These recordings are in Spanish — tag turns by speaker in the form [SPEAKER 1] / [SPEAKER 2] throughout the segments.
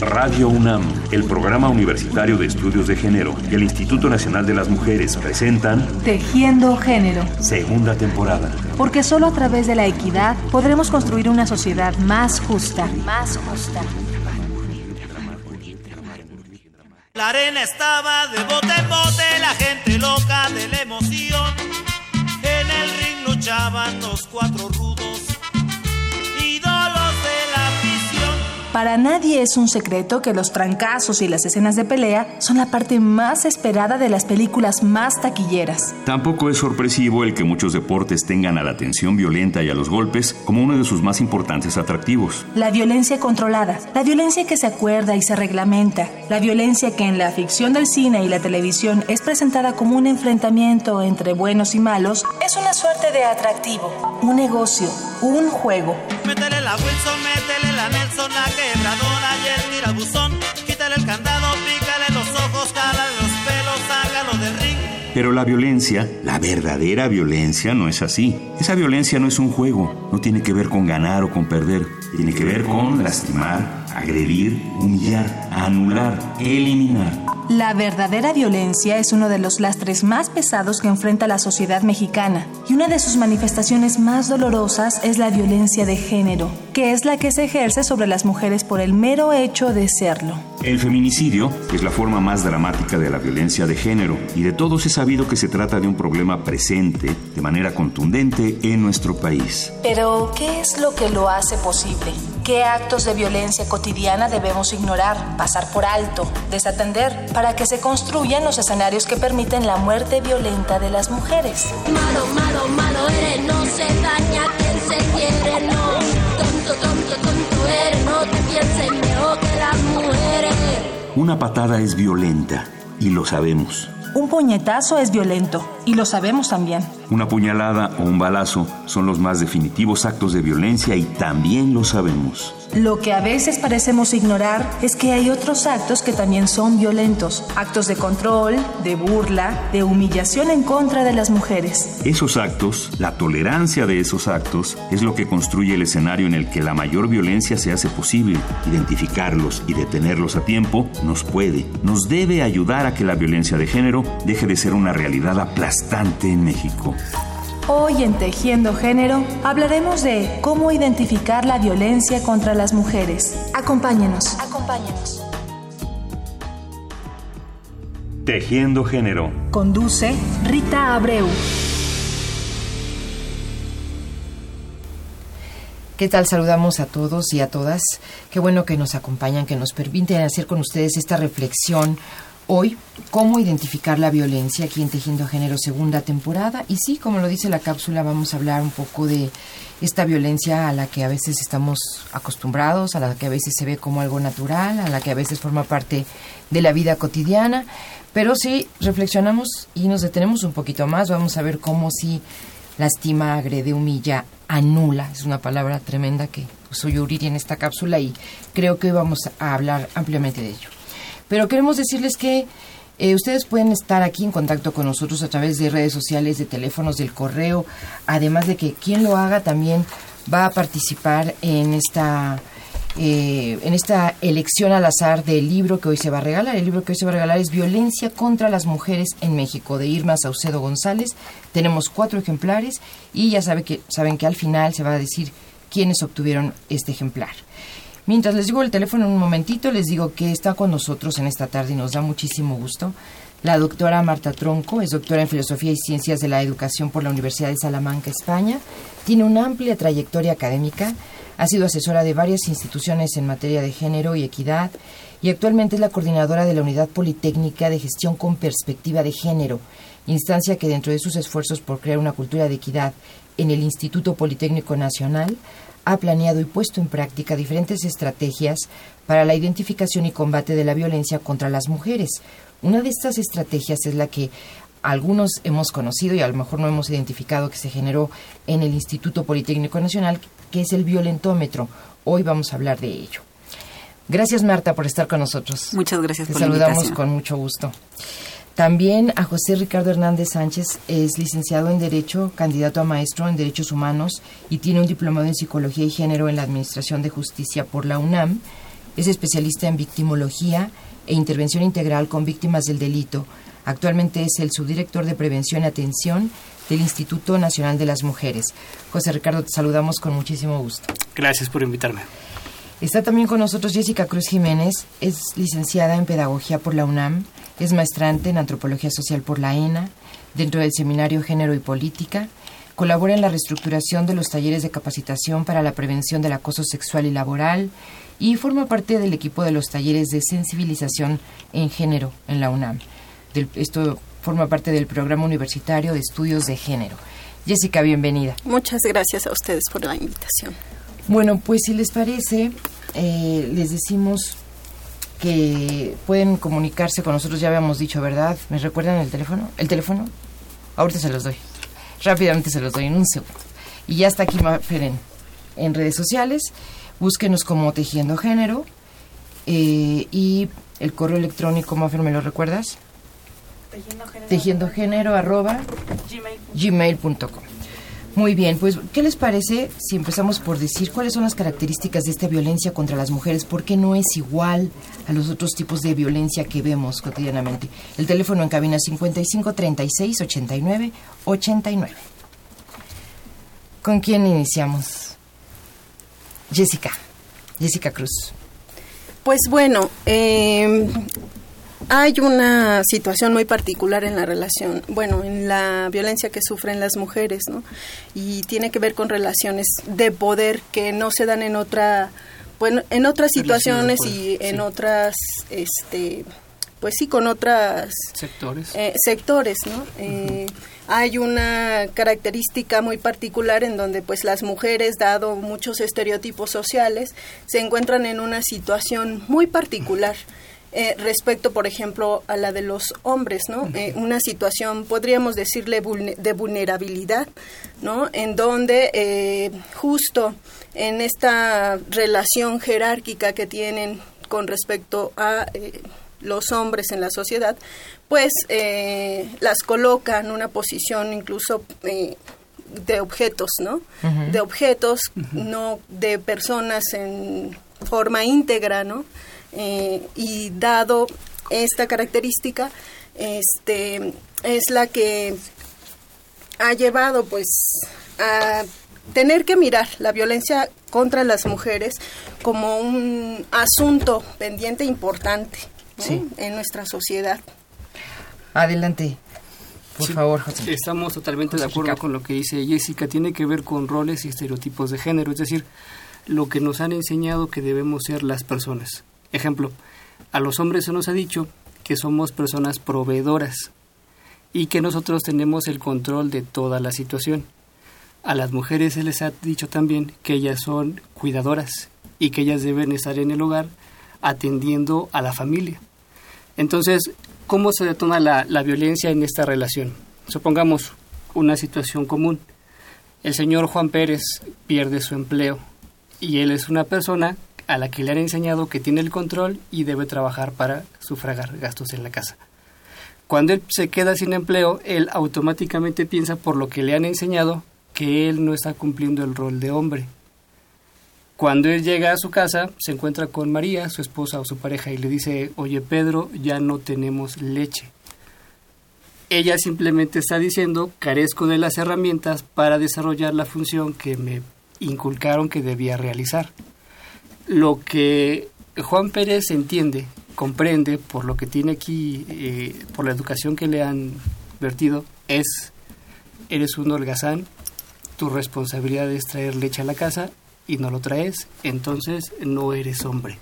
[SPEAKER 1] Radio UNAM, el Programa Universitario de Estudios de Género y el Instituto Nacional de las Mujeres presentan
[SPEAKER 2] Tejiendo Género,
[SPEAKER 1] segunda temporada.
[SPEAKER 2] porque solo a través de la equidad podremos construir una sociedad más justa. Más justa.
[SPEAKER 3] La arena estaba de bote en bote, la gente loca de la emoción. En el ring luchaban los cuatro rudos,
[SPEAKER 2] Para nadie es un secreto que los trancazos y las escenas de pelea son la parte más esperada de las películas más taquilleras.
[SPEAKER 1] Tampoco es sorpresivo el que muchos deportes tengan a la tensión violenta y a los golpes como uno de sus más importantes atractivos.
[SPEAKER 2] La violencia controlada, la violencia que se acuerda y se reglamenta, la violencia que en la ficción del cine y la televisión es presentada como un enfrentamiento entre buenos y malos, es una suerte de atractivo, un negocio, un juego.
[SPEAKER 3] Métele la Wilson, la quebradora y el tirabuzón. Quítale el candado, pícale los ojos, jálale los pelos, sácalo del ring.
[SPEAKER 1] Pero la violencia, la verdadera violencia, no es así. Esa violencia no es un juego, no tiene que ver con ganar o con perder. Tiene que ver con lastimar, agredir, humillar, anular, eliminar.
[SPEAKER 2] La verdadera violencia es uno de los lastres más pesados que enfrenta la sociedad mexicana y una de sus manifestaciones más dolorosas es la violencia de género, que es la que se ejerce sobre las mujeres por el mero hecho de serlo.
[SPEAKER 1] El feminicidio es la forma más dramática de la violencia de género y de todos es sabido que se trata de un problema presente de manera contundente en nuestro país.
[SPEAKER 2] Pero, ¿qué es lo que lo hace posible? ¿Qué actos de violencia cotidiana debemos ignorar, pasar por alto, desatender, para que se construyan los escenarios que permiten la muerte violenta de las mujeres?
[SPEAKER 4] Malo, malo, malo eres, no se daña quien se quiere, no. Tonto, tonto, tonto eres, no te pienses mejor que las mujeres.
[SPEAKER 1] Una patada es violenta y lo sabemos.
[SPEAKER 2] Un puñetazo es violento, y lo sabemos también.
[SPEAKER 1] Una puñalada o un balazo son los más definitivos actos de violencia y también lo sabemos.
[SPEAKER 2] Lo que a veces parecemos ignorar es que hay otros actos que también son violentos, actos de control, de burla, de humillación en contra de las mujeres.
[SPEAKER 1] Esos actos, la tolerancia de esos actos, es lo que construye el escenario en el que la mayor violencia se hace posible. Identificarlos y detenerlos a tiempo nos puede, nos debe ayudar a que la violencia de género deje de ser una realidad aplastante en México.
[SPEAKER 2] Hoy en Tejiendo Género hablaremos de cómo identificar la violencia contra las mujeres. Acompáñenos. Acompáñenos.
[SPEAKER 1] Tejiendo Género.
[SPEAKER 2] Conduce Rita Abreu.
[SPEAKER 5] ¿Qué tal? Saludamos a todos y a todas. Qué bueno que nos acompañan, que nos permiten hacer con ustedes esta reflexión hoy, cómo identificar la violencia aquí en Tejiendo Género segunda temporada. Y sí, como lo dice la cápsula, vamos a hablar un poco de esta violencia a la que a veces estamos acostumbrados, a la que a veces se ve como algo natural, a la que a veces forma parte de la vida cotidiana. Pero si reflexionamos y nos detenemos un poquito más, vamos a ver cómo si lastima, agrede, humilla, anula. Es una palabra tremenda que usó Yuriri en esta cápsula y creo que hoy vamos a hablar ampliamente de ello. Pero queremos decirles que eh, ustedes pueden estar aquí en contacto con nosotros a través de redes sociales, de teléfonos, del correo, además de que quien lo haga también va a participar en esta eh, en esta elección al azar del libro que hoy se va a regalar. El libro que hoy se va a regalar es Violencia contra las Mujeres en México, de Irma Saucedo González. Tenemos cuatro ejemplares y ya sabe que, saben que al final se va a decir quiénes obtuvieron este ejemplar. Mientras les digo el teléfono en un momentito, les digo que está con nosotros en esta tarde y nos da muchísimo gusto. La doctora Marta Tronco es doctora en Filosofía y Ciencias de la Educación por la Universidad de Salamanca, España. Tiene una amplia trayectoria académica, ha sido asesora de varias instituciones en materia de género y equidad y actualmente es la coordinadora de la Unidad Politécnica de Gestión con Perspectiva de Género, instancia que dentro de sus esfuerzos por crear una cultura de equidad en el Instituto Politécnico Nacional ha planeado y puesto en práctica diferentes estrategias para la identificación y combate de la violencia contra las mujeres. Una de estas estrategias es la que algunos hemos conocido y a lo mejor no hemos identificado que se generó en el Instituto Politécnico Nacional, que es el violentómetro. Hoy vamos a hablar de ello. Gracias Marta por estar con nosotros.
[SPEAKER 6] Muchas gracias
[SPEAKER 5] Te
[SPEAKER 6] por la
[SPEAKER 5] saludamos
[SPEAKER 6] invitación.
[SPEAKER 5] con mucho gusto. También a José Ricardo Hernández Sánchez, es licenciado en Derecho, candidato a maestro en Derechos Humanos y tiene un diplomado en Psicología y Género en la Administración de Justicia por la UNAM. Es especialista en victimología e intervención integral con víctimas del delito. Actualmente es el subdirector de Prevención y Atención del Instituto Nacional de las Mujeres. José Ricardo, te saludamos con muchísimo gusto.
[SPEAKER 6] Gracias por invitarme.
[SPEAKER 5] Está también con nosotros Jessica Cruz Jiménez, es licenciada en Pedagogía por la UNAM, es maestrante en Antropología Social por la ENA, dentro del Seminario Género y Política, colabora en la reestructuración de los talleres de capacitación para la prevención del acoso sexual y laboral y forma parte del equipo de los talleres de sensibilización en género en la UNAM. esto forma parte del programa universitario de estudios de género. Jessica, bienvenida.
[SPEAKER 7] Muchas gracias a ustedes por la invitación.
[SPEAKER 5] Bueno, pues si les parece, eh, les decimos que pueden comunicarse con nosotros, ya habíamos dicho, ¿verdad? ¿Me recuerdan el teléfono? ¿El teléfono? Ahorita se los doy. Rápidamente se los doy en un segundo. Y ya está aquí Maferen en redes sociales. Búsquenos como Tejiendo Género. Eh, y el correo electrónico, Mafer, ¿me lo recuerdas? Tejiendo género, arroba gmail.com. Muy bien, pues ¿qué les parece si empezamos por decir cuáles son las características de esta violencia contra las mujeres? ¿Por qué no es igual a los otros tipos de violencia que vemos cotidianamente? El teléfono en cabina 55 36 89 89. ¿Con quién iniciamos? Jessica, Jessica Cruz.
[SPEAKER 7] Pues bueno, eh, hay una situación muy particular en la relación, bueno, en la violencia que sufren las mujeres, ¿no? Y tiene que ver con relaciones de poder que no se dan en otra, bueno, en otras situaciones y en otras, este, pues sí, con otras
[SPEAKER 6] sectores,
[SPEAKER 7] eh, sectores, ¿no? Eh, hay una característica muy particular en donde pues las mujeres, dado muchos estereotipos sociales, se encuentran en una situación muy particular. Eh, respecto, por ejemplo, a la de los hombres, ¿no? Eh, una situación, podríamos decirle, de vulnerabilidad, ¿no? En donde eh, justo en esta relación jerárquica que tienen con respecto a los hombres en la sociedad, pues las colocan en una posición incluso de objetos, ¿no? De objetos, no de personas en forma íntegra, ¿no? Eh, y dado esta característica, este, es la que ha llevado pues a tener que mirar la violencia contra las mujeres como un asunto pendiente importante en nuestra sociedad.
[SPEAKER 5] Adelante. Por favor, José.
[SPEAKER 6] Estamos totalmente de acuerdo con lo que dice Jessica. Tiene que ver con roles y estereotipos de género, es decir, lo que nos han enseñado que debemos ser las personas. Ejemplo, a los hombres se nos ha dicho que somos personas proveedoras y que nosotros tenemos el control de toda la situación. A las mujeres se les ha dicho también que ellas son cuidadoras y que ellas deben estar en el hogar atendiendo a la familia. Entonces, ¿cómo se detona la, la violencia en esta relación? Supongamos una situación común. El señor Juan Pérez pierde su empleo y él es una persona a la que le han enseñado que tiene el control y debe trabajar para sufragar gastos en la casa. Cuando él se queda sin empleo, él automáticamente piensa por lo que le han enseñado que él no está cumpliendo el rol de hombre. Cuando él llega a su casa, se encuentra con María, su esposa o su pareja, y le dice, oye Pedro, ya no tenemos leche. Ella simplemente está diciendo, carezco de las herramientas para desarrollar la función que me inculcaron que debía realizar lo que Juan Pérez entiende, comprende por lo que tiene aquí, eh, por la educación que le han vertido, es, eres un holgazán, tu responsabilidad es traer leche a la casa y no lo traes, entonces no eres hombre.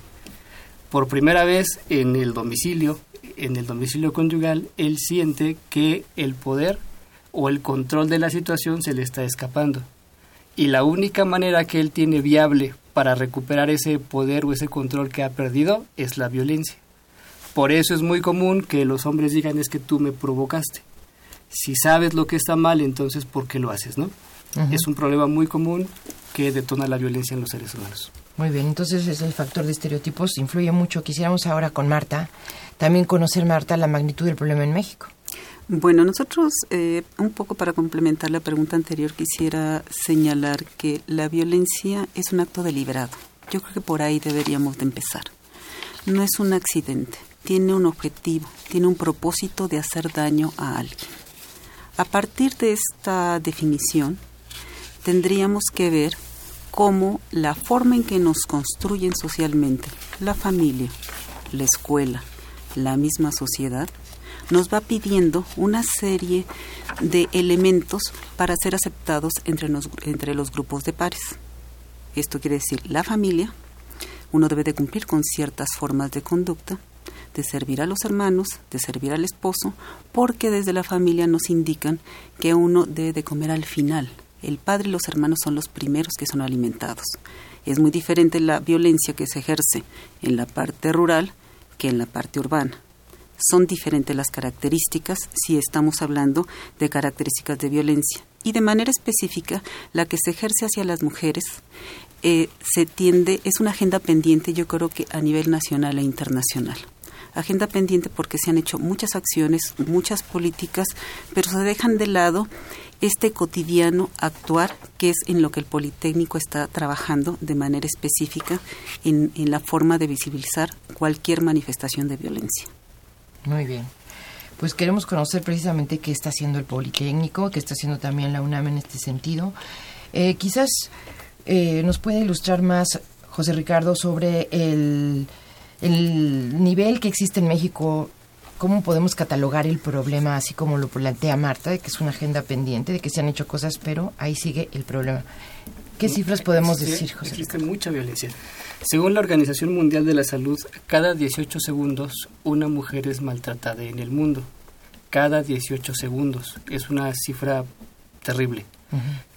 [SPEAKER 6] Por primera vez en el domicilio, en el domicilio conyugal, él siente que el poder o el control de la situación se le está escapando. Y la única manera que él tiene viable para recuperar ese poder o ese control que ha perdido es la violencia. Por eso es muy común que los hombres digan es que tú me provocaste. Si sabes lo que está mal, entonces ¿por qué lo haces, no? Es un problema muy común que detona la violencia en los seres humanos.
[SPEAKER 5] Muy bien, entonces es el factor de estereotipos influye mucho. Quisiéramos ahora con Marta también conocer, Marta, la magnitud del problema en México.
[SPEAKER 8] Bueno, nosotros, eh, un poco para complementar la pregunta anterior, quisiera señalar que la violencia es un acto deliberado. Yo creo que por ahí deberíamos de empezar. No es un accidente, tiene un objetivo, tiene un propósito de hacer daño a alguien. A partir de esta definición, tendríamos que ver cómo la forma en que nos construyen socialmente, la familia, la escuela, la misma sociedad, nos va pidiendo una serie de elementos para ser aceptados entre, los grupos de pares. Esto quiere decir la familia, uno debe de cumplir con ciertas formas de conducta, de servir a los hermanos, de servir al esposo, porque desde la familia nos indican que uno debe de comer al final. El padre y los hermanos son los primeros que son alimentados. Es muy diferente la violencia que se ejerce en la parte rural que en la parte urbana son diferentes las características si estamos hablando de características de violencia. Y de manera específica, la que se ejerce hacia las mujeres eh, se tiende, es una agenda pendiente, yo creo que a nivel nacional e internacional. Agenda pendiente porque se han hecho muchas acciones, muchas políticas, pero se dejan de lado este cotidiano actuar, que es en lo que el Politécnico está trabajando de manera específica en la forma de visibilizar cualquier manifestación de violencia.
[SPEAKER 5] Muy bien. Pues queremos conocer precisamente qué está haciendo el Politécnico, qué está haciendo también la UNAM en este sentido. Eh, quizás eh, nos puede ilustrar más, José Ricardo, sobre el, el nivel que existe en México cómo podemos catalogar el problema, así como lo plantea Marta, de que es una agenda pendiente, de que se han hecho cosas, pero ahí sigue el problema. ¿Qué cifras podemos decir, José?
[SPEAKER 6] Existe mucha violencia. Según la Organización Mundial de la Salud, cada 18 segundos una mujer es maltratada en el mundo. Cada 18 segundos. Es una cifra terrible.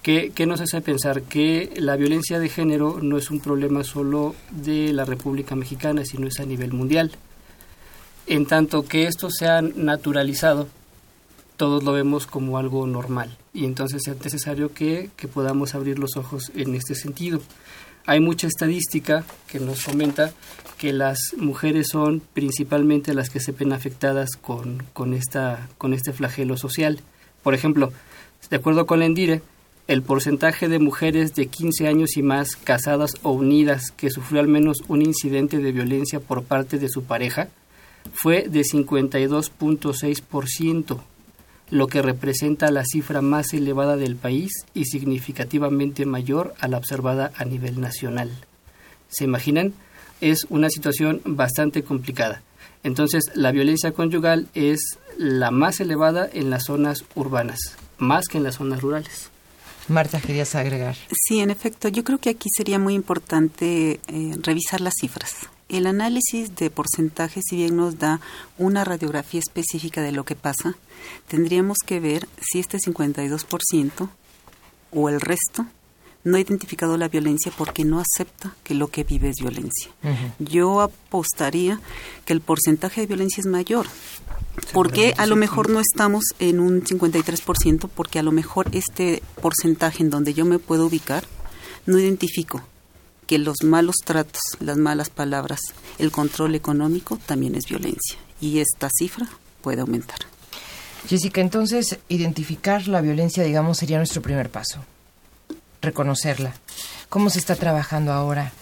[SPEAKER 6] ¿Qué, nos hace pensar? Que la violencia de género no es un problema solo de la República Mexicana, sino es a nivel mundial. En tanto que esto se ha naturalizado, todos lo vemos como algo normal. Y entonces es necesario que podamos abrir los ojos en este sentido. Hay mucha estadística que nos comenta que las mujeres son principalmente las que se ven afectadas con, con, esta, con este flagelo social. Por ejemplo, de acuerdo con la Endire, el porcentaje de mujeres de 15 años y más casadas o unidas que sufrió al menos un incidente de violencia por parte de su pareja fue de 52.6%, lo que representa la cifra más elevada del país y significativamente mayor a la observada a nivel nacional. ¿Se imaginan? Es una situación bastante complicada. Entonces, la violencia conyugal es la más elevada en las zonas urbanas, más que en las zonas rurales.
[SPEAKER 5] Marta, querías agregar.
[SPEAKER 8] Sí, en efecto, yo creo que aquí sería muy importante eh, revisar las cifras. El análisis de porcentajes, si bien nos da una radiografía específica de lo que pasa, tendríamos que ver si este 52% o el resto no ha identificado la violencia porque no acepta que lo que vive es violencia. Yo apostaría que el porcentaje de violencia es mayor. porque a lo mejor no estamos en un 53%? Porque a lo mejor este porcentaje en donde yo me puedo ubicar no identifico que los malos tratos, las malas palabras, el control económico también es violencia y esta cifra puede aumentar.
[SPEAKER 5] Jessica, entonces identificar la violencia, digamos, sería nuestro primer paso, reconocerla. ¿Cómo se está trabajando ahora?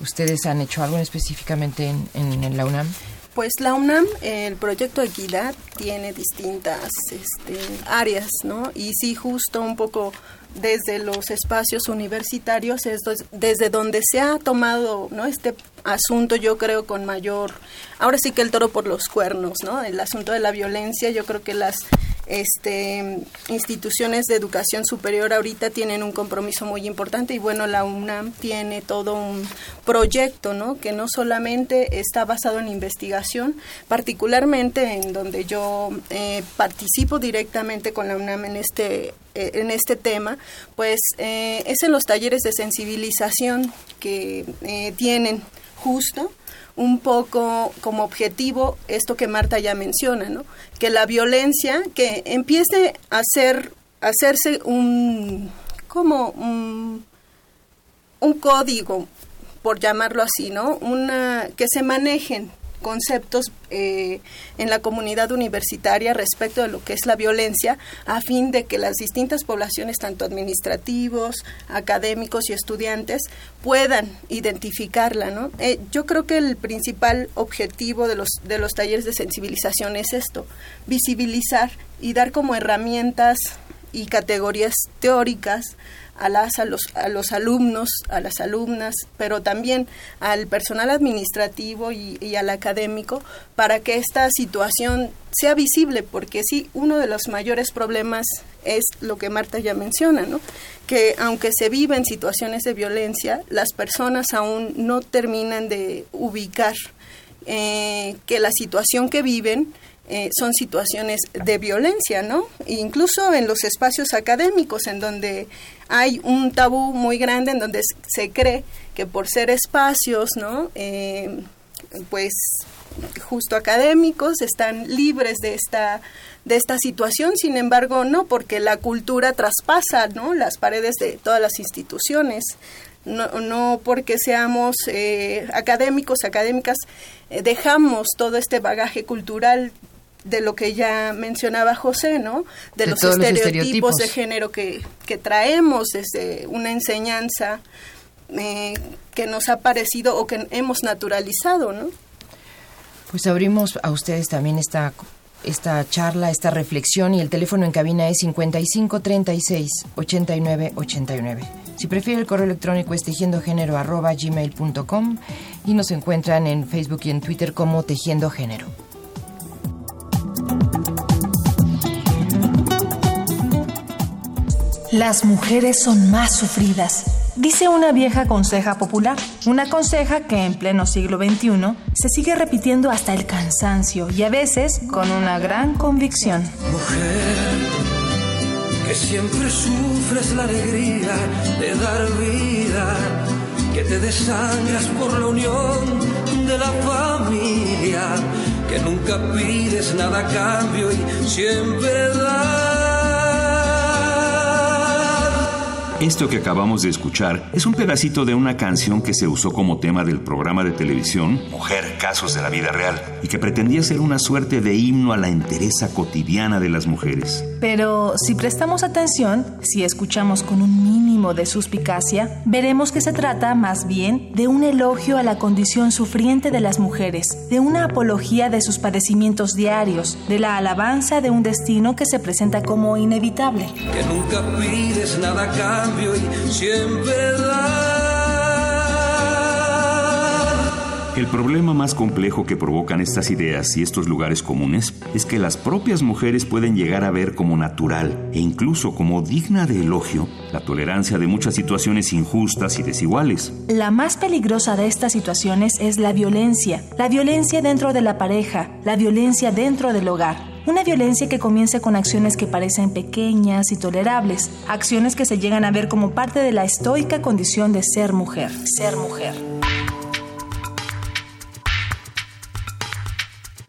[SPEAKER 5] ¿Ustedes han hecho algo específicamente en, en, la UNAM?
[SPEAKER 7] Pues la UNAM, el proyecto Equidad tiene distintas este, áreas, ¿no? Y sí, justo un poco desde los espacios universitarios es desde donde se ha tomado no este asunto yo creo con mayor ahora sí que el toro por los cuernos no el asunto de la violencia yo creo que las este, instituciones de educación superior ahorita tienen un compromiso muy importante y bueno, la UNAM tiene todo un proyecto, ¿no? Que no solamente está basado en investigación, particularmente en donde yo eh, participo directamente con la UNAM en este eh, en este tema, pues eh, es en los talleres de sensibilización que tienen justo un poco como objetivo esto que Marta ya menciona, ¿no? Que la violencia, que empiece a ser, a hacerse un, como un, un código, por llamarlo así, ¿no? Una, que se manejen conceptos eh, en la comunidad universitaria respecto de lo que es la violencia, a fin de que las distintas poblaciones, tanto administrativos, académicos y estudiantes, puedan identificarla. ¿no? Eh, yo creo que el principal objetivo de los, de los talleres de sensibilización es esto, visibilizar y dar como herramientas y categorías teóricas a, las, a, los, a los alumnos, a las alumnas, pero también al personal administrativo y, al académico para que esta situación sea visible, porque sí, uno de los mayores problemas es lo que Marta ya menciona, ¿no? que aunque se viven situaciones de violencia, las personas aún no terminan de ubicar eh, que la situación que viven eh, son situaciones de violencia, ¿no? incluso en los espacios académicos, en donde hay un tabú muy grande, en donde se cree que por ser espacios, ¿no? Eh, pues justo académicos están libres de esta de esta situación, sin embargo no, porque la cultura traspasa ¿no? las paredes de todas las instituciones, no, no porque seamos eh, académicos, académicas, dejamos todo este bagaje cultural de lo que ya mencionaba José, ¿no? De, los, estereotipos de género que, que, traemos desde una enseñanza eh, que nos ha parecido o que hemos naturalizado, ¿no?
[SPEAKER 5] Pues abrimos a ustedes también esta esta charla, esta reflexión y el teléfono en cabina es 55 36 89 89. Si prefiere el correo electrónico es tejiendogénero arroba gmail.com y nos encuentran en Facebook y en Twitter como Tejiendo Género.
[SPEAKER 2] Las mujeres son más sufridas, dice una vieja conseja popular, una conseja que en pleno siglo XXI se sigue repitiendo hasta el cansancio y a veces con una gran convicción.
[SPEAKER 9] Mujer, que siempre sufres la alegría de dar vida, que te desangras por la unión de la familia, que nunca pides nada a cambio y siempre das
[SPEAKER 1] Esto que acabamos de escuchar es un pedacito de una canción que se usó como tema del programa de televisión Mujer, Casos de la Vida Real y que pretendía ser una suerte de himno a la entereza cotidiana de las mujeres.
[SPEAKER 2] Pero si prestamos atención, si escuchamos con un mínimo de suspicacia, veremos que se trata más bien de un elogio a la condición sufriente de las mujeres, de una apología de sus padecimientos diarios, de la alabanza de un destino que se presenta como inevitable.
[SPEAKER 9] Que nunca pides nada y siempre
[SPEAKER 1] El problema más complejo que provocan estas ideas y estos lugares comunes es que las propias mujeres pueden llegar a ver como natural e incluso como digna de elogio la tolerancia de muchas situaciones injustas y desiguales.
[SPEAKER 2] La más peligrosa de estas situaciones es la violencia, la violencia dentro de la pareja, la violencia dentro del hogar. Una violencia que comienza con acciones que parecen pequeñas y tolerables, acciones que se llegan a ver como parte de la estoica condición de ser mujer. Ser mujer.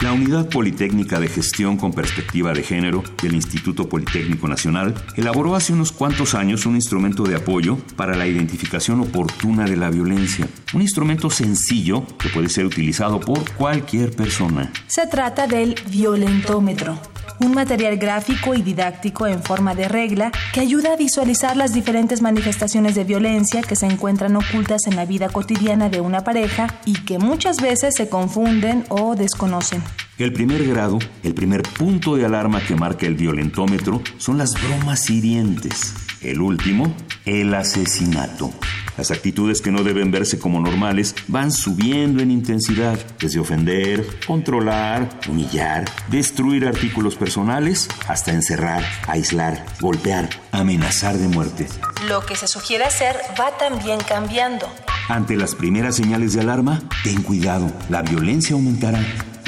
[SPEAKER 1] La Unidad Politécnica de Gestión con Perspectiva de Género del Instituto Politécnico Nacional elaboró hace unos cuantos años un instrumento de apoyo para la identificación oportuna de la violencia. Un instrumento sencillo que puede ser utilizado por cualquier persona.
[SPEAKER 2] Se trata del violentómetro un material gráfico y didáctico en forma de regla que ayuda a visualizar las diferentes manifestaciones de violencia que se encuentran ocultas en la vida cotidiana de una pareja y que muchas veces se confunden o desconocen.
[SPEAKER 1] El primer grado, el primer punto de alarma que marca el violentómetro son las bromas hirientes. El último, el asesinato. Las actitudes que no deben verse como normales van subiendo en intensidad, desde ofender, controlar, humillar, destruir artículos personales, hasta encerrar, aislar, golpear, amenazar de muerte.
[SPEAKER 2] Lo que se sugiere hacer va también cambiando.
[SPEAKER 1] Ante las primeras señales de alarma, ten cuidado, la violencia aumentará.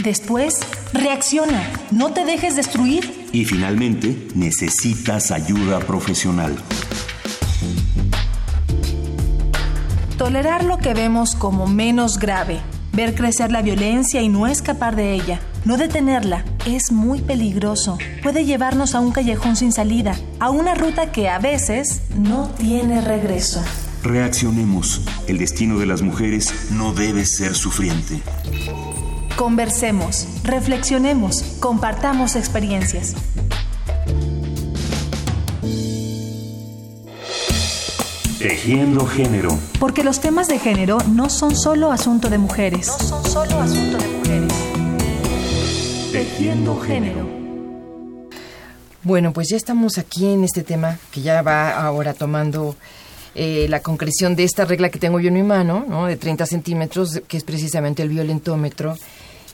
[SPEAKER 2] Después, reacciona, no te dejes destruir.
[SPEAKER 1] Y finalmente, necesitas ayuda profesional.
[SPEAKER 2] Tolerar lo que vemos como menos grave, ver crecer la violencia y no escapar de ella, no detenerla, es muy peligroso. Puede llevarnos a un callejón sin salida, a una ruta que a veces no tiene regreso.
[SPEAKER 1] Reaccionemos. El destino de las mujeres no debe ser sufriente.
[SPEAKER 2] Conversemos, reflexionemos, compartamos experiencias.
[SPEAKER 1] Tejiendo género.
[SPEAKER 2] Porque los temas de género no son solo asunto de mujeres. No son solo asunto de mujeres.
[SPEAKER 1] Tejiendo género.
[SPEAKER 5] Bueno, pues ya estamos aquí en este tema que ya va ahora tomando eh, la concreción de esta regla que tengo yo en mi mano, ¿no? de 30 centímetros, que es precisamente el violentómetro.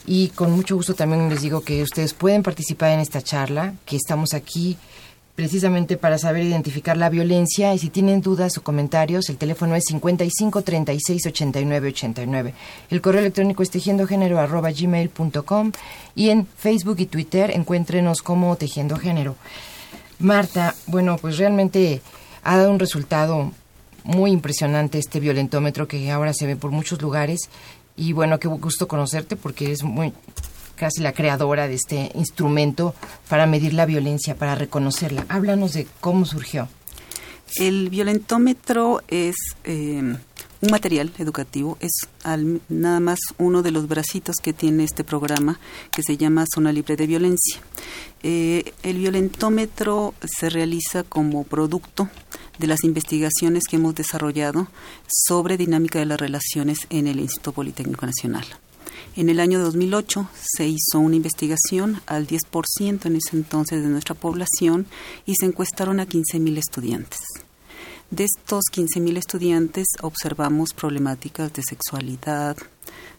[SPEAKER 5] Y con mucho gusto también les digo que ustedes pueden participar en esta charla, que estamos aquí precisamente para saber identificar la violencia y si tienen dudas o comentarios, el teléfono es 55 36 89 89. El correo electrónico es tejiendogénero arroba gmail.com y en Facebook y Twitter encuéntrenos como Tejiendo Género. Marta, bueno, pues realmente ha dado un resultado muy impresionante este violentómetro que ahora se ve por muchos lugares y bueno, qué gusto conocerte porque es muy casi la creadora de este instrumento para medir la violencia, para reconocerla. Háblanos de cómo surgió.
[SPEAKER 8] El violentómetro es eh, un material educativo, es nada más uno de los bracitos que tiene este programa que se llama Zona Libre de Violencia. Eh, el violentómetro se realiza como producto de las investigaciones que hemos desarrollado sobre dinámica de las relaciones en el Instituto Politécnico Nacional. En el año 2008 se hizo una investigación al 10% en ese entonces de nuestra población y se encuestaron a 15.000 estudiantes. De estos 15.000 estudiantes observamos problemáticas de sexualidad,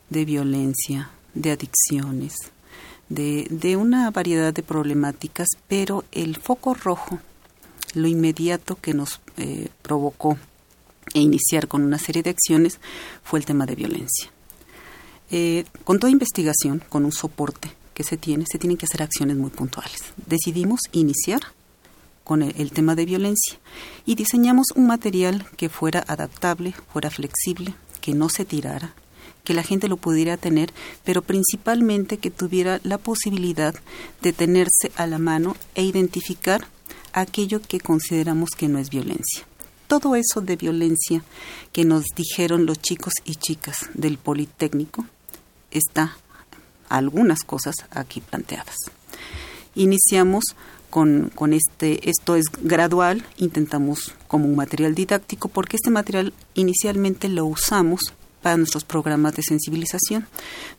[SPEAKER 8] de violencia, de adicciones, de, de, una variedad de problemáticas, pero el foco rojo, lo inmediato que nos eh, provocó e iniciar con una serie de acciones fue el tema de violencia. Eh, con toda investigación, con un soporte que se tiene, se tienen que hacer acciones muy puntuales. Decidimos iniciar con el, tema de violencia y diseñamos un material que fuera adaptable, fuera flexible, que no se tirara, que la gente lo pudiera tener, pero principalmente que tuviera la posibilidad de tenerse a la mano e identificar aquello que consideramos que no es violencia. Todo eso de violencia que nos dijeron los chicos y chicas del Politécnico, está algunas cosas aquí planteadas. Iniciamos con, con, este, esto es gradual, intentamos como un material didáctico, porque este material inicialmente lo usamos para nuestros programas de sensibilización.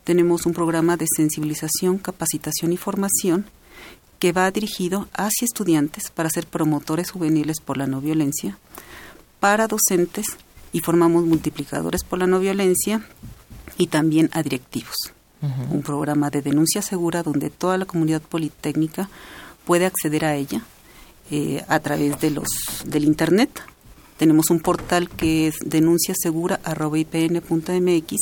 [SPEAKER 8] Tenemos un programa de sensibilización, capacitación y formación que va dirigido hacia estudiantes para ser promotores juveniles por la no violencia, para docentes y formamos multiplicadores por la no violencia y también a directivos. Un programa de denuncia segura donde toda la comunidad politécnica puede acceder a ella eh, a través de los del internet. Tenemos un portal que es denunciasegura.ipn.mx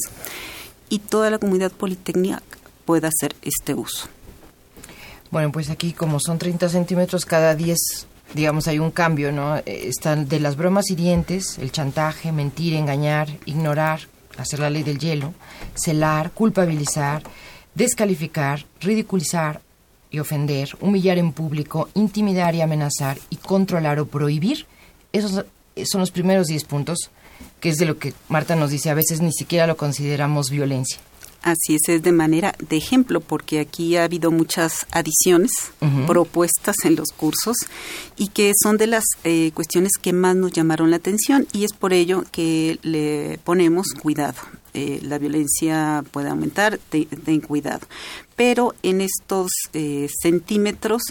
[SPEAKER 8] y toda la comunidad politécnica puede hacer este uso.
[SPEAKER 5] Bueno, pues aquí como son 30 centímetros cada 10 digamos, hay un cambio, ¿no? Eh, están de las bromas hirientes, el chantaje, mentir, engañar, ignorar, hacer la ley del hielo, celar, culpabilizar, descalificar, ridiculizar y ofender, humillar en público, intimidar y amenazar y controlar o prohibir. Esos son los primeros 10 puntos, que es de lo que Marta nos dice, a veces ni siquiera lo consideramos violencia.
[SPEAKER 8] Así es, es de manera de ejemplo, porque aquí ha habido muchas adiciones propuestas en los cursos y que son de las eh, cuestiones que más nos llamaron la atención y es por ello que le ponemos cuidado. Eh, la violencia puede aumentar, ten, cuidado. Pero en estos eh, centímetros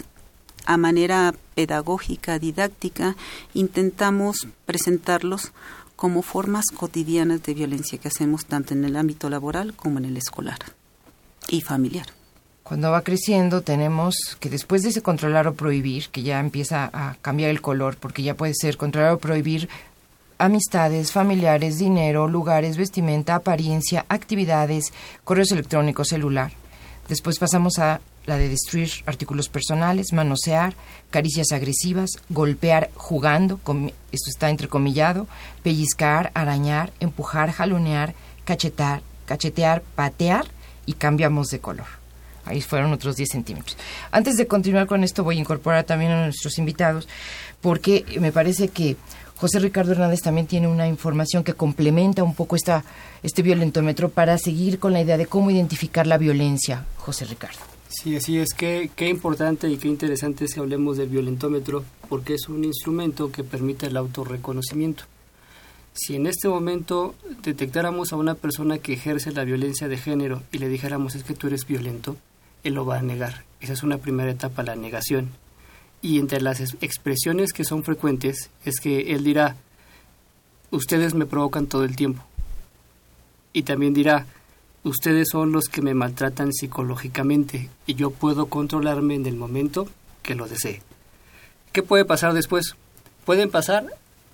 [SPEAKER 8] a manera pedagógica, didáctica, intentamos presentarlos como formas cotidianas de violencia que hacemos tanto en el ámbito laboral como en el escolar y familiar.
[SPEAKER 5] Cuando va creciendo tenemos que después de ese controlar o prohibir, que ya empieza a cambiar el color, porque ya puede ser controlar o prohibir amistades, familiares, dinero, lugares, vestimenta, apariencia, actividades, correos electrónicos, celular. Después pasamos a la de destruir artículos personales, manosear, caricias agresivas, golpear jugando, esto está entrecomillado, pellizcar, arañar, empujar, jalonear, cachetar, cachetear, patear y cambiamos de color. Ahí fueron otros 10 centímetros. Antes de continuar con esto voy a incorporar también a nuestros invitados porque me parece que José Ricardo Hernández también tiene una información que complementa un poco esta, este violentómetro para seguir con la idea de cómo identificar la violencia. José Ricardo.
[SPEAKER 6] Sí, así es. Qué, qué importante y qué interesante es que hablemos del violentómetro porque es un instrumento que permite el autorreconocimiento. Si en este momento detectáramos a una persona que ejerce la violencia de género y le dijéramos es que tú eres violento, él lo va a negar. Esa es una primera etapa, la negación. Y entre las expresiones que son frecuentes es que él dirá, ustedes me provocan todo el tiempo. Y también dirá, ustedes son los que me maltratan psicológicamente y yo puedo controlarme en el momento que lo desee. ¿Qué puede pasar después? Pueden pasar,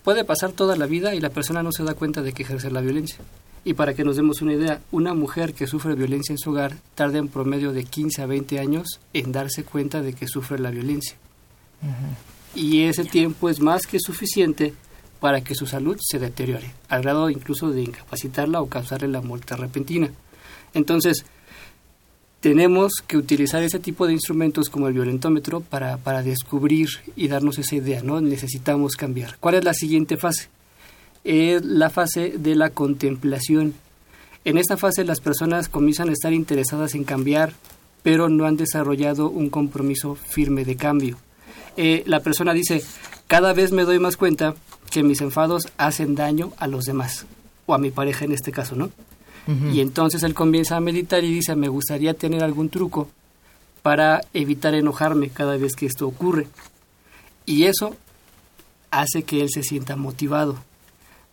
[SPEAKER 6] puede pasar toda la vida y la persona no se da cuenta de que ejerce la violencia. Y para que nos demos una idea, una mujer que sufre violencia en su hogar tarda en promedio de 15 a 20 años en darse cuenta de que sufre la violencia. Y ese tiempo es más que suficiente para que su salud se deteriore, al grado incluso de incapacitarla o causarle la muerte repentina. Entonces, tenemos que utilizar ese tipo de instrumentos como el violentómetro para, para descubrir y darnos esa idea, ¿no? Necesitamos cambiar. ¿Cuál es la siguiente fase? Es la fase de la contemplación. En esta fase las personas comienzan a estar interesadas en cambiar, pero no han desarrollado un compromiso firme de cambio. Eh, la persona dice, cada vez me doy más cuenta que mis enfados hacen daño a los demás, o a mi pareja en este caso, ¿no? Y entonces él comienza a meditar y dice, me gustaría tener algún truco para evitar enojarme cada vez que esto ocurre. Y eso hace que él se sienta motivado.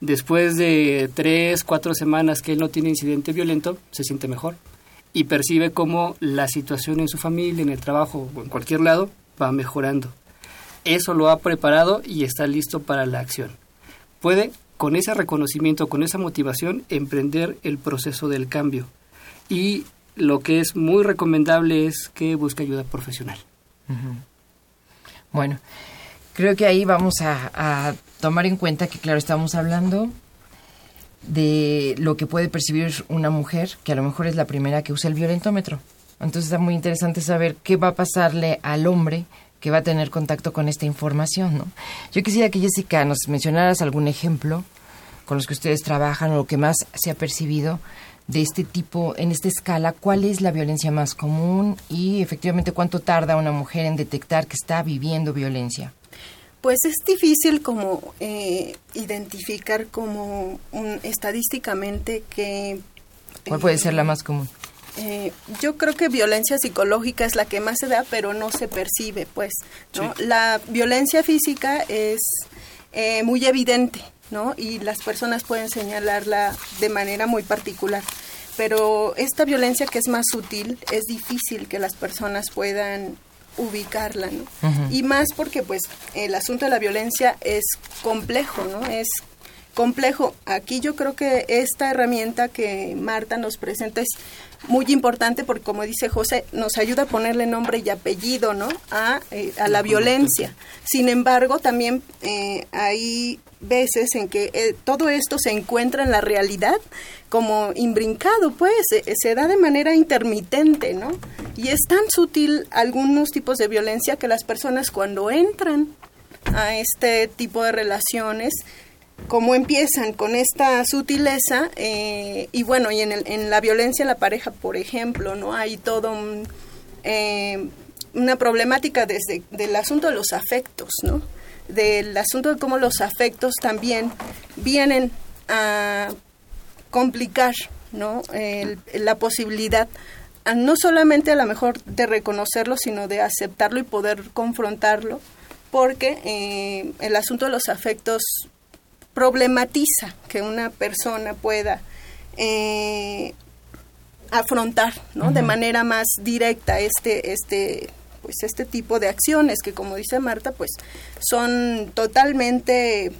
[SPEAKER 6] Después de tres, cuatro semanas que él no tiene incidente violento, se siente mejor y percibe cómo la situación en su familia, en el trabajo o en cualquier lado va mejorando eso lo ha preparado y está listo para la acción. Puede, con ese reconocimiento, con esa motivación, emprender el proceso del cambio. Y lo que es muy recomendable es que busque ayuda profesional.
[SPEAKER 5] Bueno, creo que ahí vamos a, a, tomar en cuenta que, claro, estamos hablando de lo que puede percibir una mujer, que a lo mejor es la primera que usa el violentómetro. Entonces está muy interesante saber qué va a pasarle al hombre que va a tener contacto con esta información, ¿no? Yo quisiera que Jessica nos mencionaras algún ejemplo con los que ustedes trabajan o lo que más se ha percibido de este tipo, en esta escala, cuál es la violencia más común y efectivamente cuánto tarda una mujer en detectar que está viviendo violencia.
[SPEAKER 7] Pues es difícil como eh, identificar como un, estadísticamente que...
[SPEAKER 5] ¿Cuál puede ser la más común?
[SPEAKER 7] Eh, yo creo que violencia psicológica es la que más se da, pero no se percibe, pues, ¿no? La violencia física es eh, muy evidente, ¿no? Y las personas pueden señalarla de manera muy particular. Pero esta violencia que es más sutil, es difícil que las personas puedan ubicarla, ¿no? Y más porque, pues, el asunto de la violencia es complejo, ¿no? Es complejo. Aquí yo creo que esta herramienta que Marta nos presenta es muy importante porque, como dice José, nos ayuda a ponerle nombre y apellido ¿no? a, eh, a la violencia. Sin embargo, también eh, hay veces en que eh, todo esto se encuentra en la realidad como imbrincado, pues se da de manera intermitente, ¿no? Y es tan sutil algunos tipos de violencia que las personas cuando entran a este tipo de relaciones cómo empiezan con esta sutileza eh, y bueno, y en, el, en, la violencia en la pareja, por ejemplo, ¿no? Hay todo eh, una problemática desde el asunto de los afectos, ¿no? Del asunto de cómo los afectos también vienen a complicar, ¿no? la posibilidad no solamente a lo mejor de reconocerlo, sino de aceptarlo y poder confrontarlo, porque eh, el asunto de los afectos problematiza que una persona pueda eh, afrontar ¿no? de manera más directa este este pues este tipo de acciones que como dice Marta pues son totalmente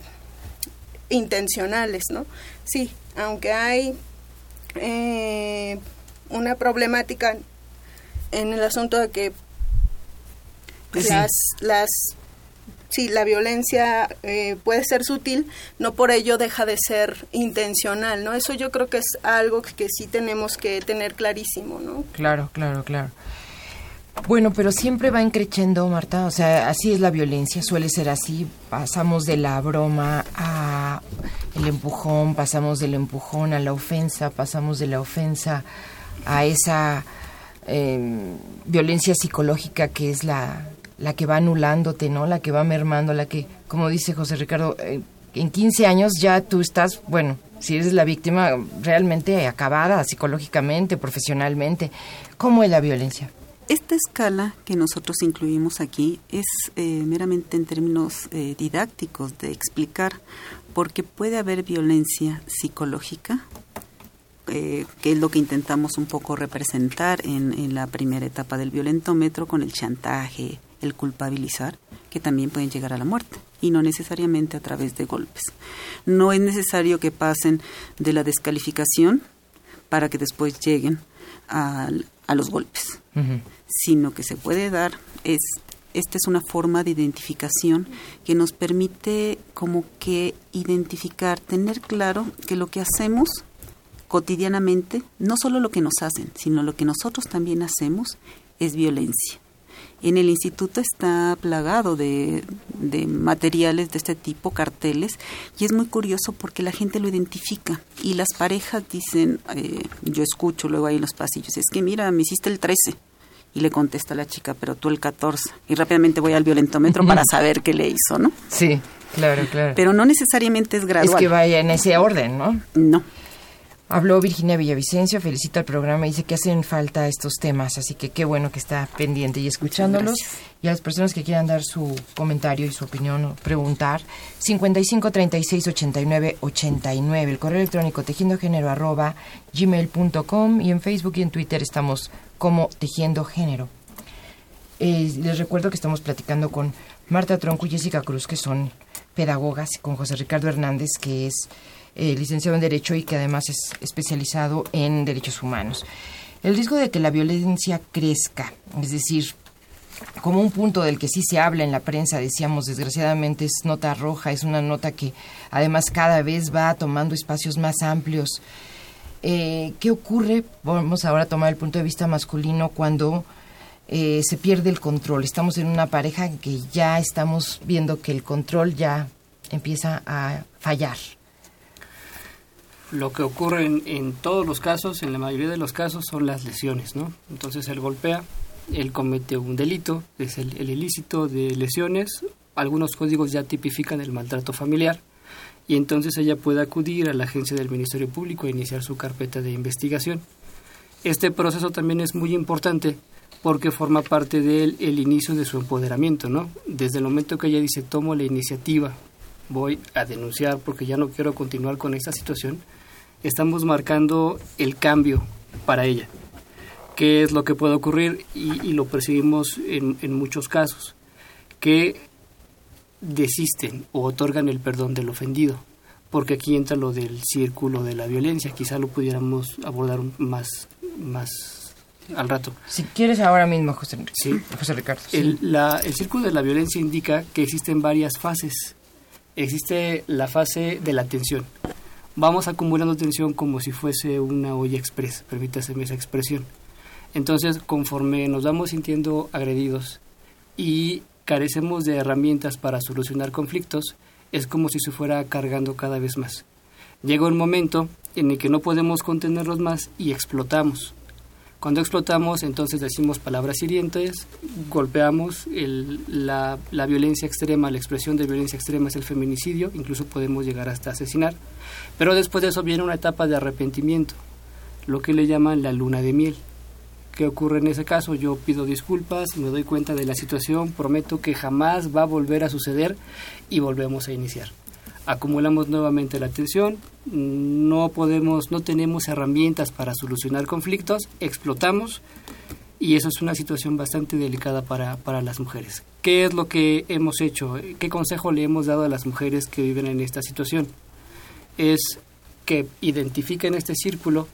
[SPEAKER 7] intencionales no sí aunque hay eh, una problemática en el asunto de que pues las las sí, la violencia eh, puede ser sutil, no por ello deja de ser intencional, ¿no? Eso yo creo que es algo que, sí tenemos que tener clarísimo, ¿no?
[SPEAKER 5] Claro, claro, claro. Bueno, pero siempre va encrechendo, Marta. O sea, así es la violencia, suele ser así. Pasamos de la broma a el empujón, pasamos del empujón a la ofensa, pasamos de la ofensa a esa em, violencia psicológica que es la, la que va anulándote, ¿no? La que va mermando, la que, como dice José Ricardo, eh, en 15 años ya tú estás, bueno, si eres la víctima realmente acabada psicológicamente, profesionalmente. ¿Cómo es la violencia?
[SPEAKER 8] Esta escala que nosotros incluimos aquí es eh, meramente en términos eh, didácticos de explicar, porque puede haber violencia psicológica, eh, que es lo que intentamos un poco representar en, en la primera etapa del violentómetro con el chantaje, el culpabilizar, que también pueden llegar a la muerte y no necesariamente a través de golpes. No es necesario que pasen de la descalificación para que después lleguen a, a los golpes, sino que se puede dar es esta es una forma de identificación que nos permite como que identificar, tener claro que lo que hacemos cotidianamente, no solo lo que nos hacen, sino lo que nosotros también hacemos, es violencia. En el instituto está plagado de, materiales de este tipo, carteles, y es muy curioso porque la gente lo identifica y las parejas dicen, eh, yo escucho luego ahí en los pasillos, es que mira, me hiciste el 13. Y le contesta la chica, pero tú el 14. Y rápidamente voy al violentómetro para saber qué le hizo, ¿no?
[SPEAKER 5] Sí, claro, claro.
[SPEAKER 8] Pero no necesariamente es gradual.
[SPEAKER 5] Es que vaya en ese orden, ¿no?
[SPEAKER 8] No.
[SPEAKER 5] Habló Virginia Villavicencio, felicita al programa, dice que hacen falta estos temas, así que qué bueno que está pendiente y escuchándolos. Y a las personas que quieran dar su comentario y su opinión o preguntar, 55 36 89 89, el correo electrónico tejiendogénero arroba gmail.com y en Facebook y en Twitter estamos como Tejiendo Género. Eh, les recuerdo que estamos platicando con Marta Tronco y Jessica Cruz, que son pedagogas, con José Ricardo Hernández, que es eh, licenciado en Derecho y que además es especializado en derechos humanos. El riesgo de que la violencia crezca, es decir, como un punto del que sí se habla en la prensa, decíamos, desgraciadamente es nota roja, es una nota que además cada vez va tomando espacios más amplios. Eh, ¿Qué ocurre? Vamos ahora a tomar el punto de vista masculino cuando eh, se pierde el control. Estamos en una pareja que ya estamos viendo que el control ya empieza a fallar
[SPEAKER 6] lo que ocurre en, todos los casos, en la mayoría de los casos, son las lesiones, ¿no? Entonces él golpea, él comete un delito, es el, ilícito de lesiones, algunos códigos ya tipifican el maltrato familiar, y entonces ella puede acudir a la agencia del Ministerio Público a iniciar su carpeta de investigación. Este proceso también es muy importante porque forma parte del el inicio de su empoderamiento, ¿no? Desde el momento que ella dice tomo la iniciativa, voy a denunciar porque ya no quiero continuar con esta situación, estamos marcando el cambio para ella. ¿Qué es lo que puede ocurrir? Y, lo percibimos en, en, muchos casos, que desisten o otorgan el perdón del ofendido, porque aquí entra lo del círculo de la violencia, quizá lo pudiéramos abordar más, más al rato.
[SPEAKER 5] Si quieres ahora mismo, José,
[SPEAKER 6] ¿Sí?
[SPEAKER 5] José Ricardo.
[SPEAKER 6] El, la, el círculo de la violencia indica que existen varias fases. Existe la fase de la atención, vamos acumulando tensión como si fuese una olla express, permítaseme esa expresión. Entonces, conforme nos vamos sintiendo agredidos y carecemos de herramientas para solucionar conflictos, es como si se fuera cargando cada vez más. Llega un momento en el que no podemos contenerlos más y explotamos. Cuando explotamos, entonces decimos palabras hirientes, golpeamos la, la, violencia extrema, la expresión de violencia extrema es el feminicidio, incluso podemos llegar hasta asesinar. Pero después de eso viene una etapa de arrepentimiento, lo que le llaman la luna de miel. ¿Qué ocurre en ese caso? Yo pido disculpas, me doy cuenta de la situación, prometo que jamás va a volver a suceder y volvemos a iniciar acumulamos nuevamente la tensión, no podemos, no tenemos herramientas para solucionar conflictos, explotamos y eso es una situación bastante delicada para, para las mujeres. ¿Qué es lo que hemos hecho? ¿Qué consejo le hemos dado a las mujeres que viven en esta situación? Es que identifiquen este círculo,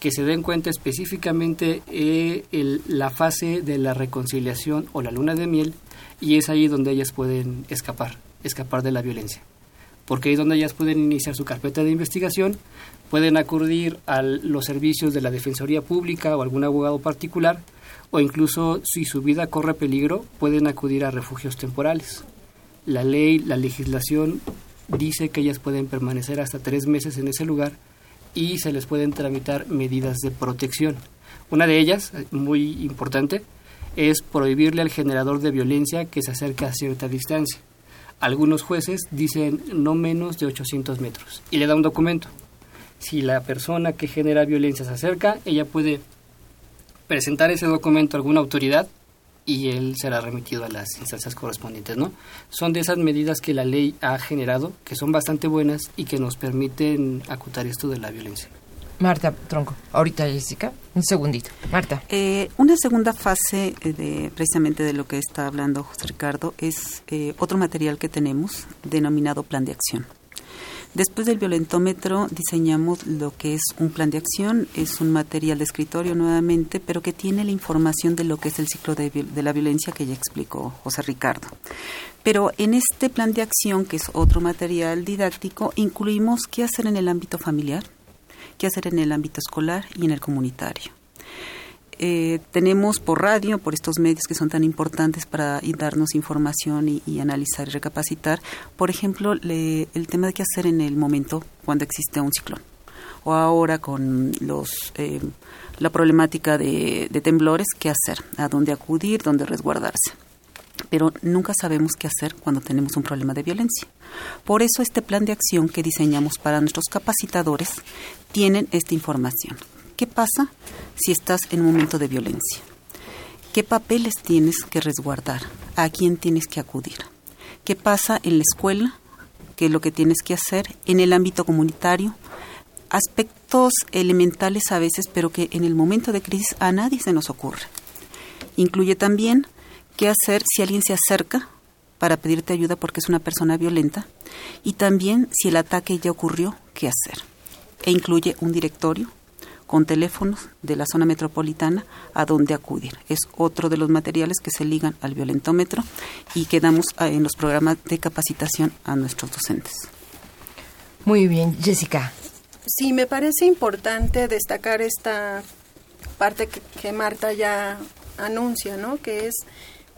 [SPEAKER 6] que se den cuenta específicamente eh, la fase de la reconciliación o la luna de miel y es ahí donde ellas pueden escapar, escapar de la violencia porque ahí es donde ellas pueden iniciar su carpeta de investigación, pueden acudir a los servicios de la Defensoría Pública o algún abogado particular, o incluso si su vida corre peligro, pueden acudir a refugios temporales. La ley, la legislación dice que ellas pueden permanecer hasta tres meses en ese lugar y se les pueden tramitar medidas de protección. Una de ellas, muy importante, es prohibirle al generador de violencia que se acerque a cierta distancia. Algunos jueces dicen no menos de 800 metros y le da un documento. Si la persona que genera violencia se acerca, ella puede presentar ese documento a alguna autoridad y él será remitido a las instancias correspondientes, ¿no? Son de esas medidas que la ley ha generado, que son bastante buenas y que nos permiten acutar esto de la violencia.
[SPEAKER 5] Marta Tronco, ahorita Jessica, un segundito. Marta.
[SPEAKER 8] Eh, una segunda fase eh, de precisamente de lo que está hablando José Ricardo es eh, otro material que tenemos denominado plan de acción. Después del violentómetro diseñamos lo que es un plan de acción, es un material de escritorio nuevamente, pero que tiene la información de lo que es el ciclo de, de la violencia que ya explicó José Ricardo. Pero en este plan de acción, que es otro material didáctico, incluimos qué hacer en el ámbito familiar, qué hacer en el ámbito escolar y en el comunitario. Eh, tenemos por radio, por estos medios que son tan importantes para darnos información y, analizar y recapacitar, por ejemplo, el tema de qué hacer en el momento cuando existe un ciclón o ahora con los eh, la problemática de, de, temblores, qué hacer, a dónde acudir, dónde resguardarse. Pero nunca sabemos qué hacer cuando tenemos un problema de violencia. Por eso este plan de acción que diseñamos para nuestros capacitadores tienen esta información. ¿Qué pasa si estás en un momento de violencia? ¿Qué papeles tienes que resguardar? ¿A quién tienes que acudir? ¿Qué pasa en la escuela? ¿Qué es lo que tienes que hacer? En el ámbito comunitario. Aspectos elementales a veces, pero que en el momento de crisis a nadie se nos ocurre. Incluye también qué hacer si alguien se acerca para pedirte ayuda porque es una persona violenta y también si el ataque ya ocurrió, qué hacer. E incluye un directorio, con teléfonos de la zona metropolitana a donde acudir. Es otro de los materiales que se ligan al violentómetro y que damos en los programas de capacitación a nuestros docentes.
[SPEAKER 5] Muy bien, Jessica.
[SPEAKER 7] Sí, me parece importante destacar esta parte que, que Marta ya anuncia, ¿no? Que es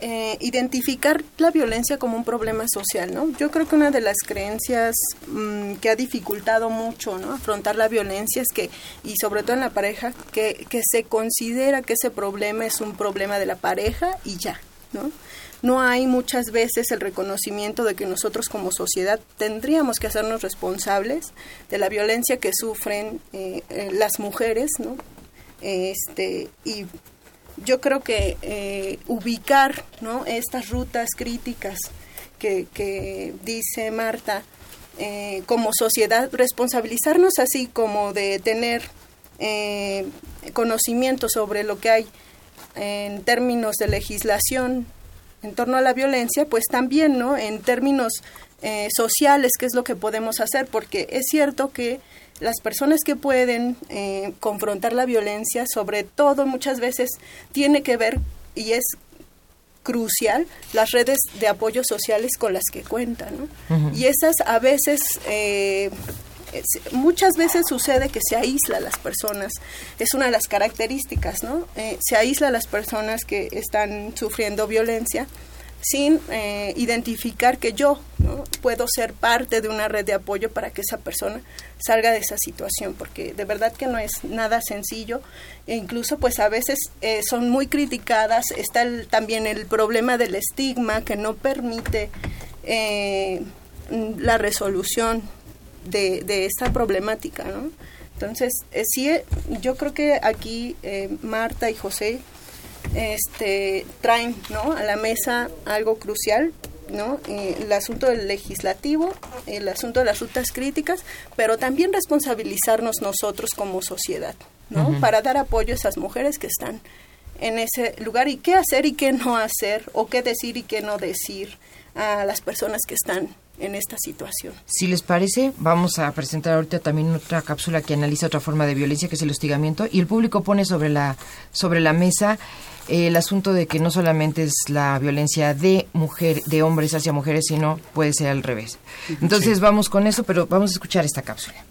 [SPEAKER 7] eh, identificar la violencia como un problema social, ¿no? Yo creo que una de las creencias mm, que ha dificultado mucho, ¿no? Afrontar la violencia es que, y sobre todo en la pareja, que, que se considera que ese problema es un problema de la pareja y ya, ¿no? no hay muchas veces el reconocimiento de que nosotros como sociedad tendríamos que hacernos responsables de la violencia que sufren eh, eh, las mujeres, ¿no? Este, y yo creo que eh, ubicar ¿no? estas rutas críticas que, dice Marta, eh, como sociedad, responsabilizarnos así como de tener eh, conocimiento sobre lo que hay en términos de legislación en torno a la violencia, pues también, ¿no? En términos sociales, qué es lo que podemos hacer, porque es cierto que las personas que pueden eh, confrontar la violencia, sobre todo muchas veces, tiene que ver y es crucial las redes de apoyo sociales con las que cuentan. Y esas a veces, eh, muchas veces sucede que se aísla a las personas. Es una de las características, ¿no? Eh, se aísla a las personas que están sufriendo violencia sin eh, identificar que yo puedo ser parte de una red de apoyo para que esa persona salga de esa situación, porque de verdad que no es nada sencillo. E incluso pues a veces eh, son muy criticadas, está también el problema del estigma que no permite eh, la resolución de, de esta problemática, ¿no? Entonces, sí, yo creo que aquí Marta y José este, traen ¿no? a la mesa algo crucial, ¿no? Eh, el asunto del legislativo, el asunto de las rutas críticas, pero también responsabilizarnos nosotros como sociedad, ¿no? Para dar apoyo a esas mujeres que están en ese lugar y qué hacer y qué no hacer, o qué decir y qué no decir a las personas que están en esta situación.
[SPEAKER 5] Si les parece, vamos a presentar ahorita también otra cápsula que analiza otra forma de violencia, que es el hostigamiento, y el público pone sobre la, sobre la mesa eh, el asunto de que no solamente es la violencia de mujer, de hombres hacia mujeres, sino puede ser al revés. Entonces vamos con eso, pero vamos a escuchar esta cápsula.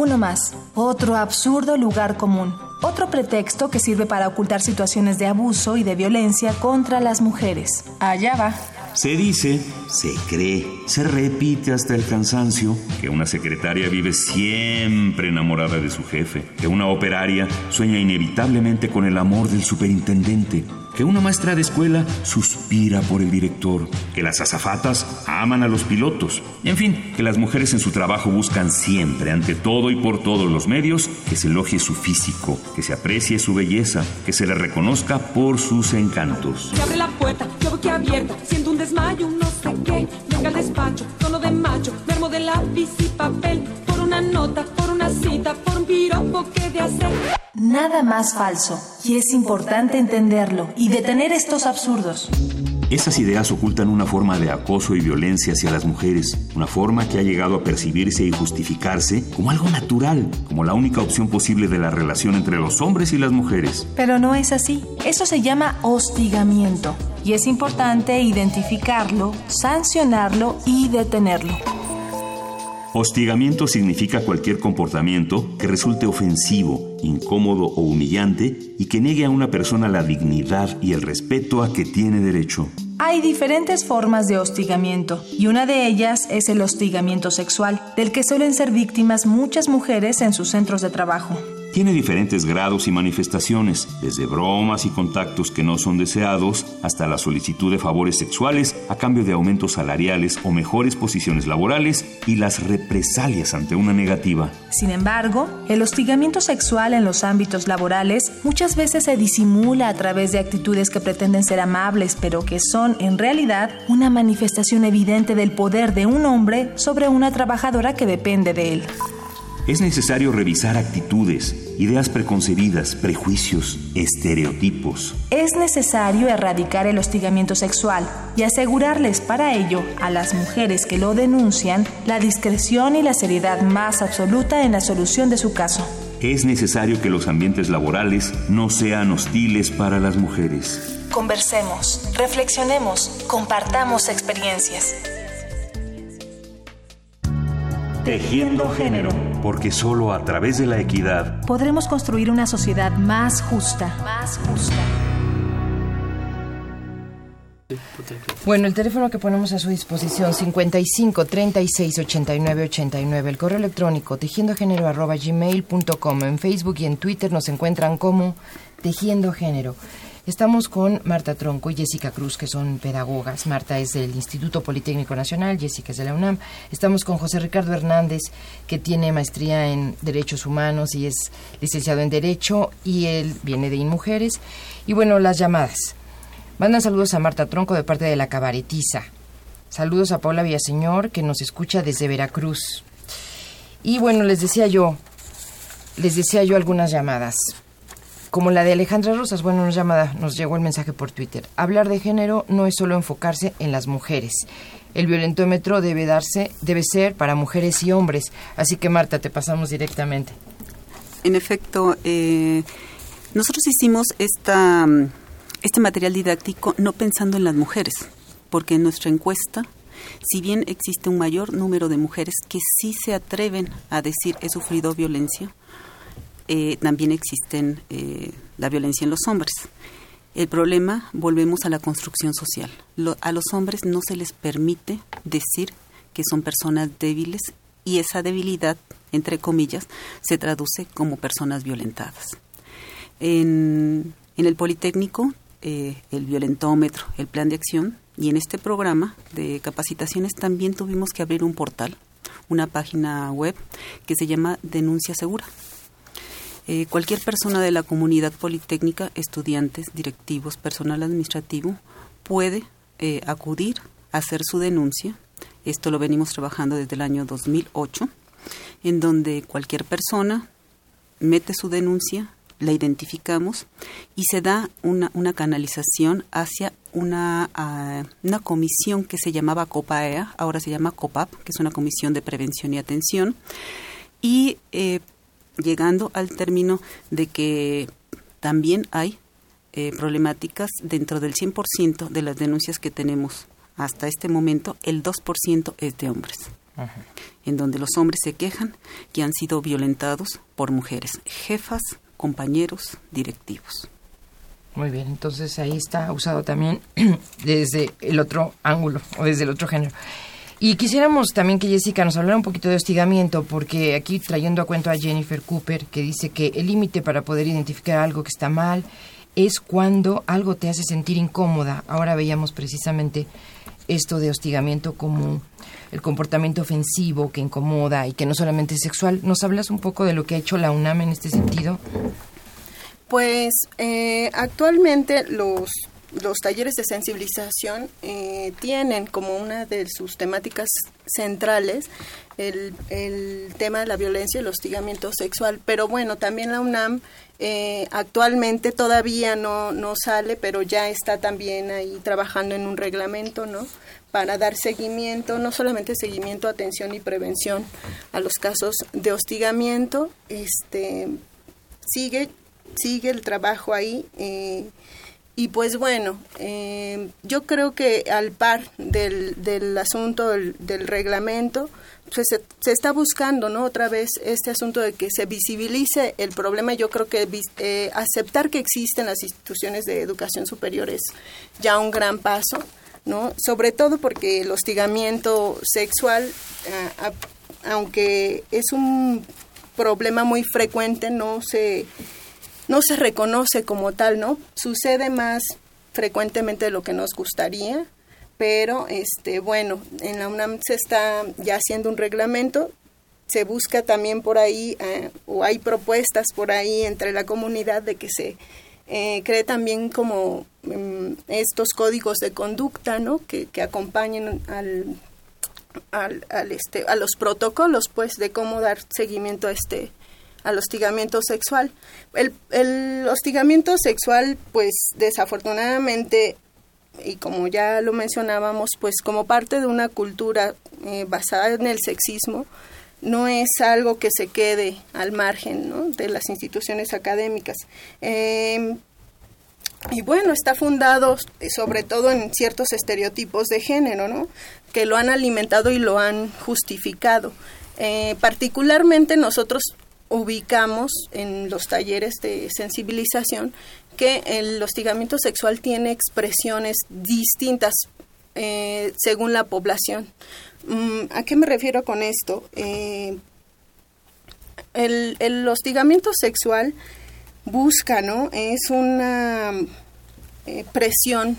[SPEAKER 2] Uno más, otro absurdo lugar común, otro pretexto que sirve para ocultar situaciones de abuso y de violencia contra las mujeres. Allá va.
[SPEAKER 1] Se dice, se cree, se repite hasta el cansancio que una secretaria vive siempre enamorada de su jefe, que una operaria sueña inevitablemente con el amor del superintendente, que una maestra de escuela suspira por el director, que las azafatas aman a los pilotos, en fin, que las mujeres en su trabajo buscan siempre, ante todo y por todos los medios, que se elogie su físico, que se aprecie su belleza, que se le reconozca por sus encantos.
[SPEAKER 10] Se abre la puerta, yo que abierta, siento un desmayo, no sé qué, al despacho, tono de macho, de lápiz y papel, por una nota,
[SPEAKER 2] Nada más falso, y es importante entenderlo y detener estos absurdos.
[SPEAKER 1] Esas ideas ocultan una forma de acoso y violencia hacia las mujeres, una forma que ha llegado a percibirse y justificarse como algo natural, como la única opción posible de la relación entre los hombres y las mujeres.
[SPEAKER 2] Pero no es así. Eso se llama hostigamiento, y es importante identificarlo, sancionarlo y detenerlo.
[SPEAKER 1] Hostigamiento significa cualquier comportamiento que resulte ofensivo, incómodo o humillante y que niegue a una persona la dignidad y el respeto a que tiene derecho.
[SPEAKER 2] Hay diferentes formas de hostigamiento y una de ellas es el hostigamiento sexual, del que suelen ser víctimas muchas mujeres en sus centros de trabajo.
[SPEAKER 1] Tiene diferentes grados y manifestaciones, desde bromas y contactos que no son deseados hasta la solicitud de favores sexuales a cambio de aumentos salariales o mejores posiciones laborales y las represalias ante una negativa.
[SPEAKER 2] Sin embargo, el hostigamiento sexual en los ámbitos laborales muchas veces se disimula a través de actitudes que pretenden ser amables, pero que son en realidad una manifestación evidente del poder de un hombre sobre una trabajadora que depende de él.
[SPEAKER 1] Es necesario revisar actitudes, ideas preconcebidas, prejuicios, estereotipos.
[SPEAKER 2] Es necesario erradicar el hostigamiento sexual y asegurarles para ello a las mujeres que lo denuncian la discreción y la seriedad más absoluta en la solución de su caso.
[SPEAKER 1] Es necesario que los ambientes laborales no sean hostiles para las mujeres.
[SPEAKER 2] Conversemos, reflexionemos, compartamos experiencias.
[SPEAKER 1] Tejiendo género, porque solo a través de la equidad
[SPEAKER 2] podremos construir una sociedad más justa. Más justa.
[SPEAKER 5] Bueno, el teléfono que ponemos a su disposición 55 36 89 89, el correo electrónico tejiendogénero arroba gmail.com, en Facebook y en Twitter nos encuentran como Tejiendo Género. Estamos con Marta Tronco y Jessica Cruz, que son pedagogas. Marta es del Instituto Politécnico Nacional, Jessica es de la UNAM. Estamos con José Ricardo Hernández, que tiene maestría en Derechos Humanos y es licenciado en Derecho, y él viene de InMujeres. Y bueno, las llamadas. Mandan saludos a Marta Tronco de parte de la Cabaretiza. Saludos a Paula Villaseñor, que nos escucha desde Veracruz. Y bueno, les decía yo, les decía yo algunas llamadas como la de Alejandra Rosas. Bueno, nos, llama, nos llegó el mensaje por Twitter. Hablar de género no es solo enfocarse en las mujeres. El violentómetro debe darse, debe ser para mujeres y hombres. Así que Marta, te pasamos directamente.
[SPEAKER 8] En efecto, eh, nosotros hicimos esta, este material didáctico no pensando en las mujeres, porque en nuestra encuesta si bien existe un mayor número de mujeres que sí se atreven a decir he sufrido violencia, eh, también existen eh, la violencia en los hombres. El problema, volvemos a la construcción social. a los hombres no se les permite decir que son personas débiles y esa debilidad, entre comillas, se traduce como personas violentadas. En, el Politécnico, eh, el violentómetro, el plan de acción, y en este programa de capacitaciones también tuvimos que abrir un portal, una página web que se llama Denuncia Segura Eh, cualquier persona de la comunidad politécnica, estudiantes, directivos, personal administrativo, puede eh, acudir a hacer su denuncia. Esto lo venimos trabajando desde el año 2008, en donde cualquier persona mete su denuncia, la identificamos y se da una, una canalización hacia una, ah, una comisión que se llamaba COPAEA, ahora se llama COPAP, que es una comisión de prevención y atención, y eh, llegando al término de que también hay eh, problemáticas dentro del 100% de las denuncias que tenemos hasta este momento, el 2% es de hombres. En donde los hombres se quejan que han sido violentados por mujeres, jefas, compañeros, directivos.
[SPEAKER 5] Muy bien, entonces ahí está usado también desde el otro ángulo o desde el otro género. Y quisiéramos también que Jessica nos hablara un poquito de hostigamiento, porque aquí trayendo a cuento a Jennifer Cooper, que dice que el límite para poder identificar algo que está mal es cuando algo te hace sentir incómoda. Ahora veíamos precisamente esto de hostigamiento como el comportamiento ofensivo que incomoda y que no solamente es sexual. ¿Nos hablas un poco de lo que ha hecho la UNAM en este sentido?
[SPEAKER 7] Pues eh, actualmente los, los talleres de sensibilización eh, tienen como una de sus temáticas centrales el, el, tema de la violencia y el hostigamiento sexual. Pero bueno, también la UNAM eh, actualmente todavía no, no sale, pero ya está también ahí trabajando en un reglamento, ¿no? Para dar seguimiento, no solamente seguimiento, atención y prevención a los casos de hostigamiento. Este, sigue sigue el trabajo ahí. Eh, y pues bueno, eh, yo creo que al par del, del asunto del, reglamento, pues se, está buscando, ¿no? Otra vez este asunto de que se visibilice el problema. Yo creo que eh, aceptar que existen las instituciones de educación superior es ya un gran paso, ¿no? Sobre todo porque el hostigamiento sexual, aunque es un problema muy frecuente, no se no se reconoce como tal, ¿no? Sucede más frecuentemente de lo que nos gustaría, pero este bueno, en la UNAM se está ya haciendo un reglamento, se busca también por ahí, eh, o hay propuestas por ahí entre la comunidad de que se eh, cree también como mm, estos códigos de conducta, ¿no? Que, que acompañen al, al, al, este, a los protocolos, pues, de cómo dar seguimiento a este al hostigamiento sexual. El, el hostigamiento sexual, pues desafortunadamente, y como ya lo mencionábamos, pues como parte de una cultura eh, basada en el sexismo, no es algo que se quede al margen de las instituciones académicas. Em, y bueno, está fundado eh, sobre todo en ciertos estereotipos de género, ¿no? Que lo han alimentado y lo han justificado. Eh, particularmente nosotros ubicamos en los talleres de sensibilización que el hostigamiento sexual tiene expresiones distintas eh, según la población. Mm, ¿A qué me refiero con esto? Eh, el, hostigamiento sexual busca, ¿no? Es una eh, presión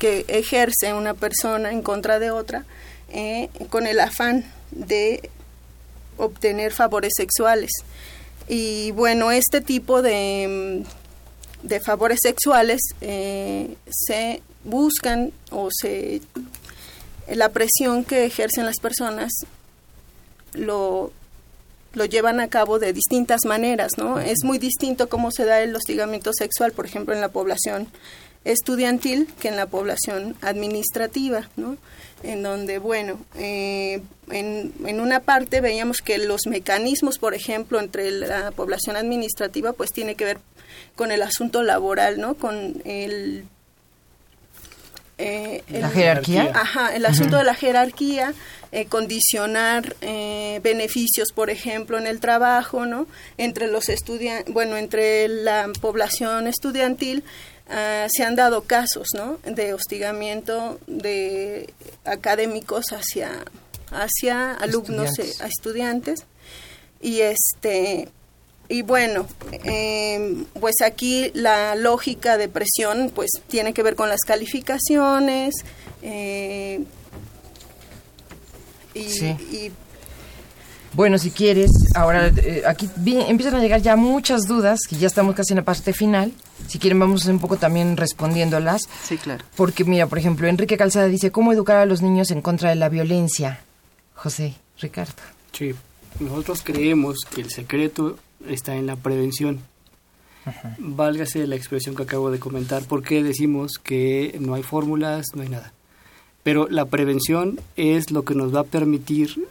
[SPEAKER 7] que ejerce una persona en contra de otra con el afán de obtener favores sexuales. Y bueno, este tipo de, de favores sexuales eh, se buscan o se la presión que ejercen las personas lo, lo llevan a cabo de distintas maneras, ¿no? Es muy distinto cómo se da el hostigamiento sexual, por ejemplo, en la población estudiantil que en la población administrativa, ¿no? En donde, bueno, eh, en, en, una parte veíamos que los mecanismos, por ejemplo, entre la población administrativa, pues tiene que ver con el asunto laboral, ¿no? Con el...
[SPEAKER 5] Eh, ¿La jerarquía?
[SPEAKER 7] Ajá, el asunto de la jerarquía, eh, condicionar eh, beneficios, por ejemplo, en el trabajo, ¿no? Entre los estudiantes, bueno, entre la población estudiantil, Uh, se han dado casos ¿no? de hostigamiento de académicos hacia, hacia alumnos, estudiantes. a estudiantes. Y este y bueno, eh, pues aquí la lógica de presión pues tiene que ver con las calificaciones eh, y, y
[SPEAKER 5] Bueno, si quieres, ahora eh, aquí empiezan a llegar ya muchas dudas, que ya estamos casi en la parte final. Si quieren, vamos un poco también respondiéndolas.
[SPEAKER 8] Sí, claro.
[SPEAKER 5] Porque, mira, por ejemplo, Enrique Calzada dice, ¿cómo educar a los niños en contra de la violencia? José, Ricardo.
[SPEAKER 6] Sí, nosotros creemos que el secreto está en la prevención. Válgase la expresión que acabo de comentar, porque decimos que no hay fórmulas, no hay nada. Pero la prevención es lo que nos va a permitir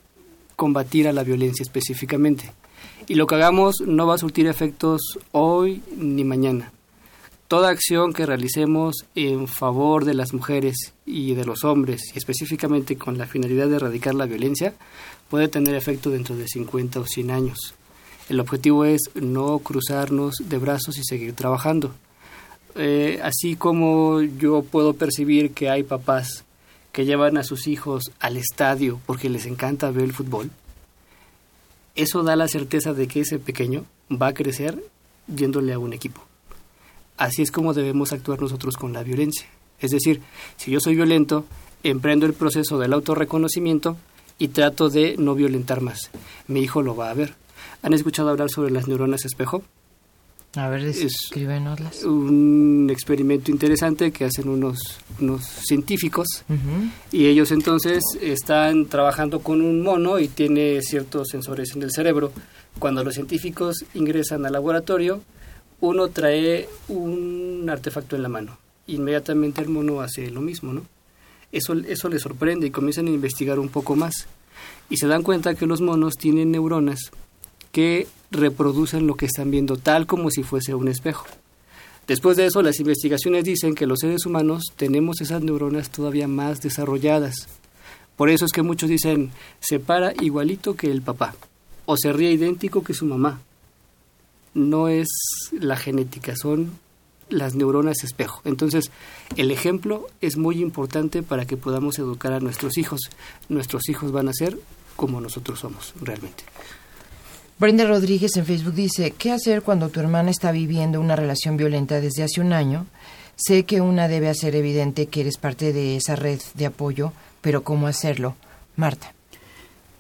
[SPEAKER 6] combatir a la violencia específicamente. Y lo que hagamos no va a surtir efectos hoy ni mañana. Toda acción que realicemos en favor de las mujeres y de los hombres, y específicamente con la finalidad de erradicar la violencia, puede tener efecto dentro de 50 o 100 años. El objetivo es no cruzarnos de brazos y seguir trabajando. Eh, así como yo puedo percibir que hay papás que llevan a sus hijos al estadio porque les encanta ver el fútbol, eso da la certeza de que ese pequeño va a crecer yéndole a un equipo. Así es como debemos actuar nosotros con la violencia. Es decir, si yo soy violento, emprendo el proceso del autorreconocimiento y trato de no violentar más. Mi hijo lo va a ver. ¿Han escuchado hablar sobre las neuronas espejo?
[SPEAKER 5] A ver, escríbenoslas.
[SPEAKER 6] Un experimento interesante que hacen unos, unos científicos y ellos entonces están trabajando con un mono y tiene ciertos sensores en el cerebro. Cuando los científicos ingresan al laboratorio, uno trae un artefacto en la mano. Inmediatamente el mono hace lo mismo, ¿no? Eso, eso les sorprende y comienzan a investigar un poco más. Y se dan cuenta que los monos tienen neuronas que reproducen lo que están viendo tal como si fuese un espejo. Después de eso, las investigaciones dicen que los seres humanos tenemos esas neuronas todavía más desarrolladas. Por eso es que muchos dicen, se para igualito que el papá, o se ríe idéntico que su mamá. No es la genética, son las neuronas espejo. Entonces, el ejemplo es muy importante para que podamos educar a nuestros hijos. Nuestros hijos van a ser como nosotros somos realmente.
[SPEAKER 5] Brenda Rodríguez en Facebook dice, ¿qué hacer cuando tu hermana está viviendo una relación violenta desde hace un año? Sé que una debe hacer evidente que eres parte de esa red de apoyo, pero ¿cómo hacerlo? Marta.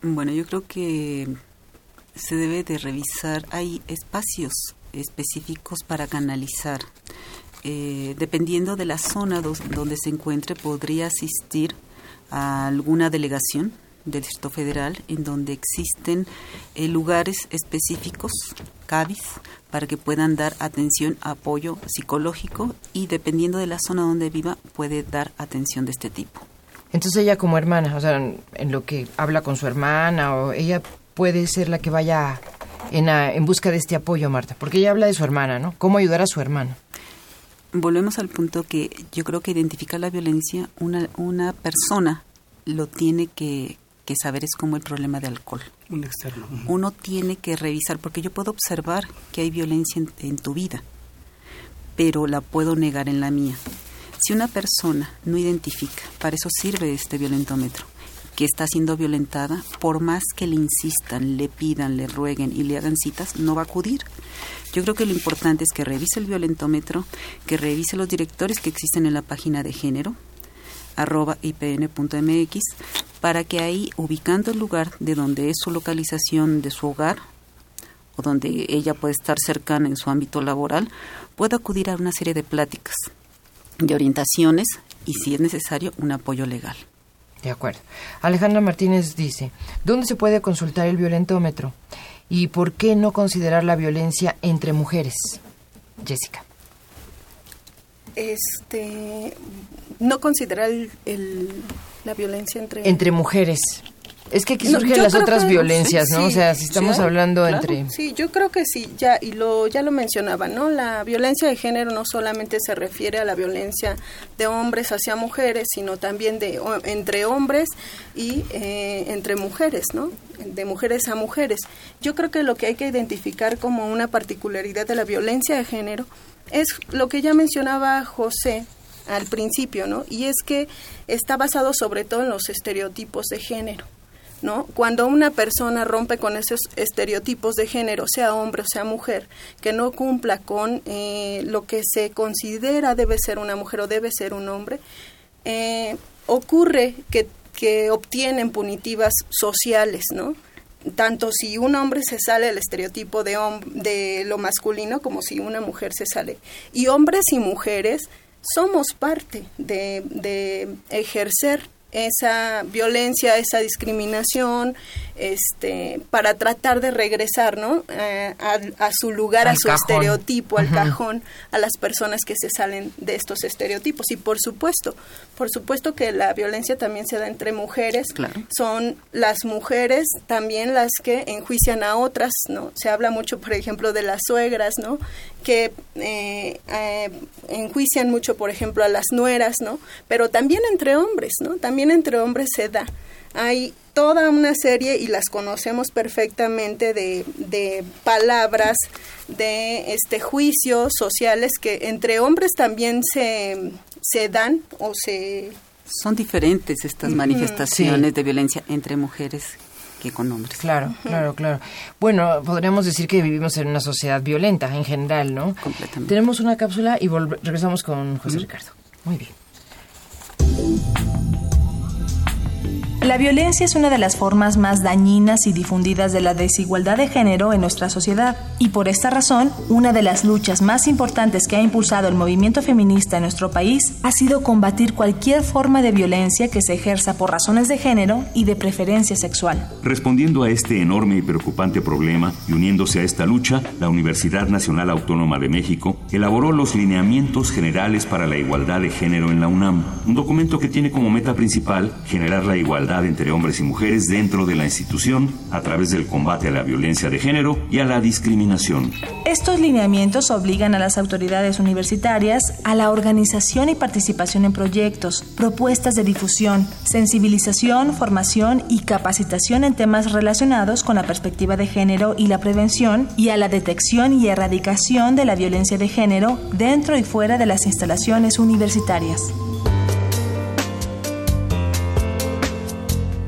[SPEAKER 8] Bueno, yo creo que se debe de revisar, hay espacios específicos para canalizar. Eh, dependiendo de la zona donde se encuentre, podría asistir a alguna delegación del Distrito Federal, en donde existen eh, lugares específicos, CABIS, para que puedan dar atención, apoyo psicológico y dependiendo de la zona donde viva, puede dar atención de este tipo.
[SPEAKER 5] Entonces ella como hermana, o sea, en lo que habla con su hermana, o ella puede ser la que vaya en, en busca de este apoyo, Marta, porque ella habla de su hermana, ¿no? ¿Cómo ayudar a su hermana?
[SPEAKER 8] Volvemos al punto que yo creo que identificar la violencia, una, una persona lo tiene que, que saber es como el problema de alcohol.
[SPEAKER 6] Un externo.
[SPEAKER 8] Uno tiene que revisar, porque yo puedo observar que hay violencia en, tu vida, pero la puedo negar en la mía. Si una persona no identifica, para eso sirve este violentómetro, que está siendo violentada, por más que le insistan, le pidan, le rueguen y le hagan citas, no va a acudir. Yo creo que lo importante es que revise el violentómetro, que revise los directores que existen en la página de género, arroba ipn.mx para que ahí, ubicando el lugar de donde es su localización de su hogar, o donde ella puede estar cercana en su ámbito laboral, pueda acudir a una serie de pláticas, de orientaciones y, si es necesario, un apoyo legal.
[SPEAKER 5] De acuerdo. Alejandra Martínez dice, ¿dónde se puede consultar el violentómetro? ¿Y por qué no considerar la violencia entre mujeres? Jessica.
[SPEAKER 7] Este, no considerar el, la violencia entre...
[SPEAKER 5] Entre mujeres. Es que aquí surgen las otras violencias, ¿no? o sea, si estamos hablando entre...
[SPEAKER 7] Sí, yo creo que sí, ya, y lo, ya lo mencionaba, ¿no? La violencia de género no solamente se refiere a la violencia de hombres hacia mujeres, sino también de entre hombres y eh, entre mujeres, ¿no? De mujeres a mujeres. Yo creo que lo que hay que identificar como una particularidad de la violencia de género es lo que ya mencionaba José, al principio, ¿no? Y es que está basado sobre todo en los estereotipos de género. ¿No? Cuando una persona rompe con esos estereotipos de género, sea hombre o sea mujer, que no cumpla con eh, lo que se considera debe ser una mujer o debe ser un hombre, eh, ocurre que, obtienen punitivas sociales, ¿no? tanto si un hombre se sale del estereotipo de, de lo masculino como si una mujer se sale. Y hombres y mujeres somos parte de, de ejercer esa violencia, esa discriminación, este, para tratar de regresar ¿no? Eh, a, su lugar, a su estereotipo, al cajón, a las personas que se salen de estos estereotipos. Y por supuesto, por supuesto que la violencia también se da entre mujeres. Son las mujeres también las que enjuician a otras, ¿no? Se habla mucho, por ejemplo, de las suegras, ¿no? Que eh, eh, enjuician mucho, por ejemplo, a las nueras, ¿no? Pero también entre hombres, ¿no? También entre hombres se da. Hay toda una serie y las conocemos perfectamente de, de palabras, de este juicios sociales que entre hombres también se, se dan o se...
[SPEAKER 8] Son diferentes estas manifestaciones de violencia entre mujeres que con hombres.
[SPEAKER 5] Claro, claro, claro. Bueno, podríamos decir que vivimos en una sociedad violenta en general, ¿no?
[SPEAKER 8] Completamente.
[SPEAKER 5] Tenemos una cápsula y regresamos con José Ricardo. Muy bien.
[SPEAKER 2] La violencia es una de las formas más dañinas y difundidas de la desigualdad de género en nuestra sociedad y por esta razón, una de las luchas más importantes que ha impulsado el movimiento feminista en nuestro país ha sido combatir cualquier forma de violencia que se ejerza por razones de género y de preferencia sexual.
[SPEAKER 1] Respondiendo a este enorme y preocupante problema y uniéndose a esta lucha, la Universidad Nacional Autónoma de México elaboró los lineamientos generales para la igualdad de género en la UNAM, un documento que tiene como meta principal generar la igualdad entre hombres y mujeres dentro de la institución a través del combate a la violencia de género y a la discriminación.
[SPEAKER 2] Estos lineamientos obligan a las autoridades universitarias a la organización y participación en proyectos, propuestas de difusión, sensibilización, formación y capacitación en temas relacionados con la perspectiva de género y la prevención y a la detección y erradicación de la violencia de género dentro y fuera de las instalaciones universitarias.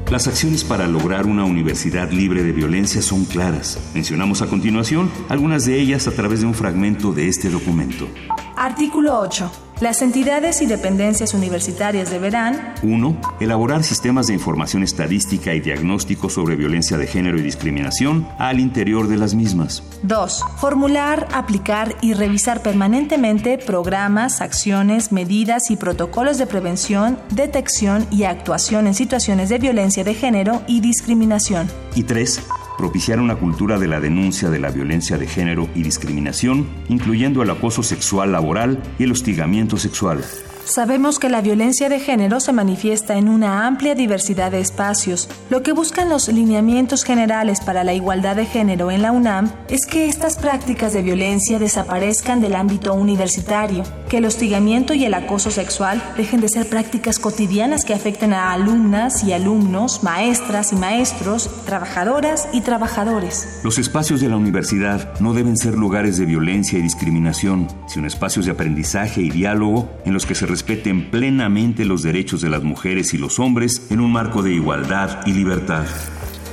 [SPEAKER 1] Las acciones para lograr una universidad libre de violencia son claras. Mencionamos a continuación algunas de ellas a través de un fragmento de este documento.
[SPEAKER 2] Artículo 8. Las entidades y dependencias universitarias deberán
[SPEAKER 1] 1. Elaborar sistemas de información estadística y diagnóstico sobre violencia de género y discriminación al interior de las mismas.
[SPEAKER 2] 2. Formular, aplicar y revisar permanentemente programas, acciones, medidas y protocolos de prevención, detección y actuación en situaciones de violencia de género y discriminación.
[SPEAKER 1] Y 3 propiciar una cultura de la denuncia de la violencia de género y discriminación, incluyendo el acoso sexual laboral y el hostigamiento sexual.
[SPEAKER 2] Sabemos que la violencia de género se manifiesta en una amplia diversidad de espacios. Lo que buscan los lineamientos generales para la igualdad de género en la UNAM es que estas prácticas de violencia desaparezcan del ámbito universitario, que el hostigamiento y el acoso sexual dejen de ser prácticas cotidianas que afecten a alumnas y alumnos, maestras y maestros, trabajadoras y trabajadores.
[SPEAKER 1] Los espacios de la universidad no deben ser lugares de violencia y discriminación, sino espacios de aprendizaje y diálogo en los que se respeten plenamente los derechos de las mujeres y los hombres en un marco de igualdad y libertad.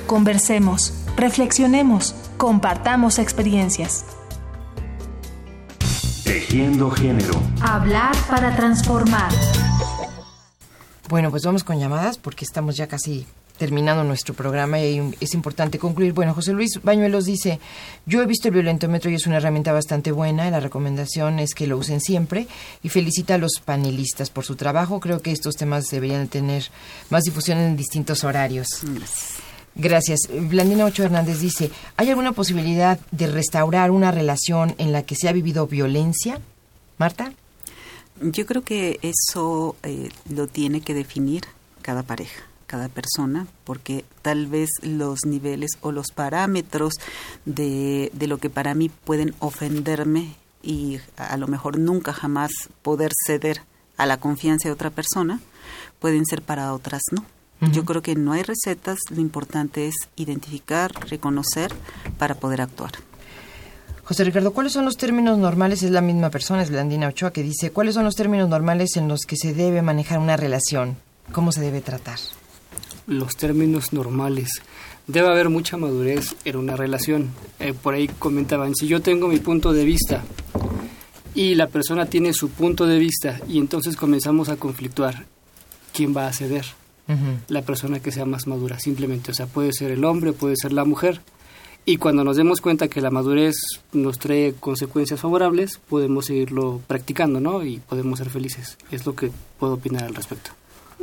[SPEAKER 2] Conversemos, reflexionemos, compartamos experiencias.
[SPEAKER 1] Tejiendo género.
[SPEAKER 2] Hablar para transformar.
[SPEAKER 5] Bueno, pues vamos con llamadas porque estamos ya casi terminando nuestro programa y es importante concluir. Bueno, José Luis Bañuelos dice, yo he visto el violentómetro y es una herramienta bastante buena, la recomendación es que lo usen siempre y felicita a los panelistas por su trabajo. Creo que estos temas deberían tener más difusión en distintos horarios. Gracias. Blandina Ocho Hernández dice, ¿hay alguna posibilidad de restaurar una relación en la que se ha vivido violencia? Marta.
[SPEAKER 8] Yo creo que eso eh, lo tiene que definir cada pareja cada persona, porque tal vez los niveles o los parámetros de, de lo que para mí pueden ofenderme y a lo mejor nunca jamás poder ceder a la confianza de otra persona, pueden ser para otras no. Yo creo que no hay recetas, lo importante es identificar, reconocer para poder actuar.
[SPEAKER 5] José Ricardo, ¿cuáles son los términos normales? Es la misma persona, es Blandina Ochoa, que dice, ¿cuáles son los términos normales en los que se debe manejar una relación? ¿Cómo se debe tratar?
[SPEAKER 6] Los términos normales. Debe haber mucha madurez en una relación. Eh, por ahí comentaban, si yo tengo mi punto de vista y la persona tiene su punto de vista y entonces comenzamos a conflictuar, ¿quién va a ceder? la persona que sea más madura, simplemente. O sea, puede ser el hombre, puede ser la mujer. Y cuando nos demos cuenta que la madurez nos trae consecuencias favorables, podemos seguirlo practicando, ¿no? Y podemos ser felices. Es lo que puedo opinar al respecto.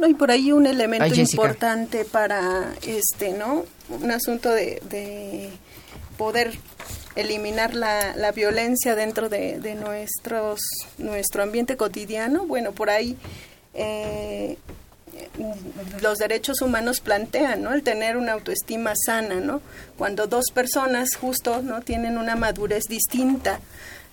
[SPEAKER 7] No, y por ahí un elemento importante para este, ¿no? Un asunto de, de poder eliminar la, la violencia dentro de, de, nuestros, nuestro ambiente cotidiano. Bueno, por ahí eh, los derechos humanos plantean, ¿no? El tener una autoestima sana, ¿no? Cuando dos personas justo, ¿no? Tienen una madurez distinta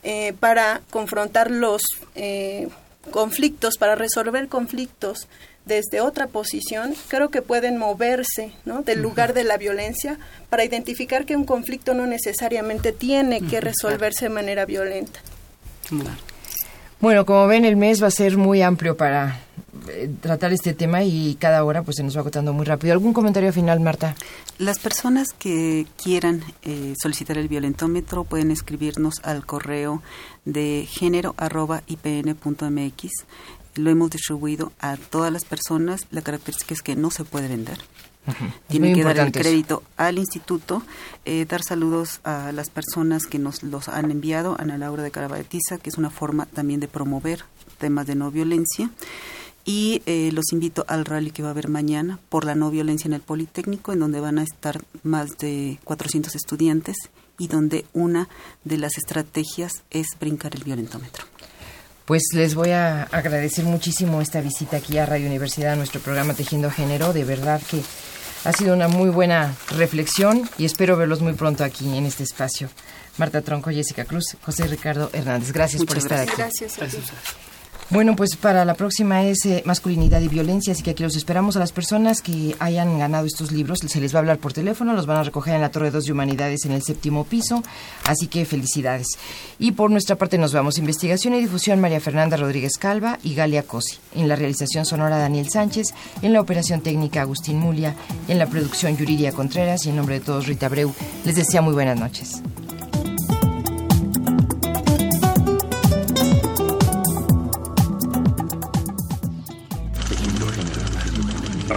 [SPEAKER 7] eh, para confrontar los eh, conflictos, para resolver conflictos desde otra posición, creo que pueden moverse, ¿no? Del lugar de la violencia para identificar que un conflicto no necesariamente tiene que resolverse de manera violenta.
[SPEAKER 5] Bueno, como ven, el mes va a ser muy amplio para eh, tratar este tema y cada hora pues se nos va agotando muy rápido. ¿Algún comentario final, Marta?
[SPEAKER 8] Las personas que quieran eh, solicitar el violentómetro pueden escribirnos al correo de género Lo hemos distribuido a todas las personas. La característica es que no se puede vender. Tiene que dar el crédito al instituto, eh, dar saludos a las personas que nos los han enviado, Ana Laura de Carabatiza, que es una forma también de promover temas de no violencia. Y eh, los invito al rally que va a haber mañana por la no violencia en el Politécnico, en donde van a estar más de 400 estudiantes y donde una de las estrategias es brincar el violentómetro.
[SPEAKER 5] Pues les voy a agradecer muchísimo esta visita aquí a Radio Universidad, a nuestro programa Tejiendo Género. De verdad que ha sido una muy buena reflexión y espero verlos muy pronto aquí en este espacio. Marta Tronco, Jessica Cruz, José Ricardo Hernández. Gracias por estar aquí.
[SPEAKER 7] Gracias.
[SPEAKER 5] Bueno, pues para la próxima es eh, masculinidad y violencia, así que aquí los esperamos a las personas que hayan ganado estos libros. Se les va a hablar por teléfono, los van a recoger en la Torre 2 de Humanidades en el séptimo piso, así que felicidades. Y por nuestra parte nos vamos. Investigación y difusión María Fernanda Rodríguez Calva y Galia Cosi. En la realización sonora Daniel Sánchez, en la operación técnica Agustín Mulia, en la producción Yuridia Contreras y en nombre de todos Rita Breu, les deseo muy buenas noches.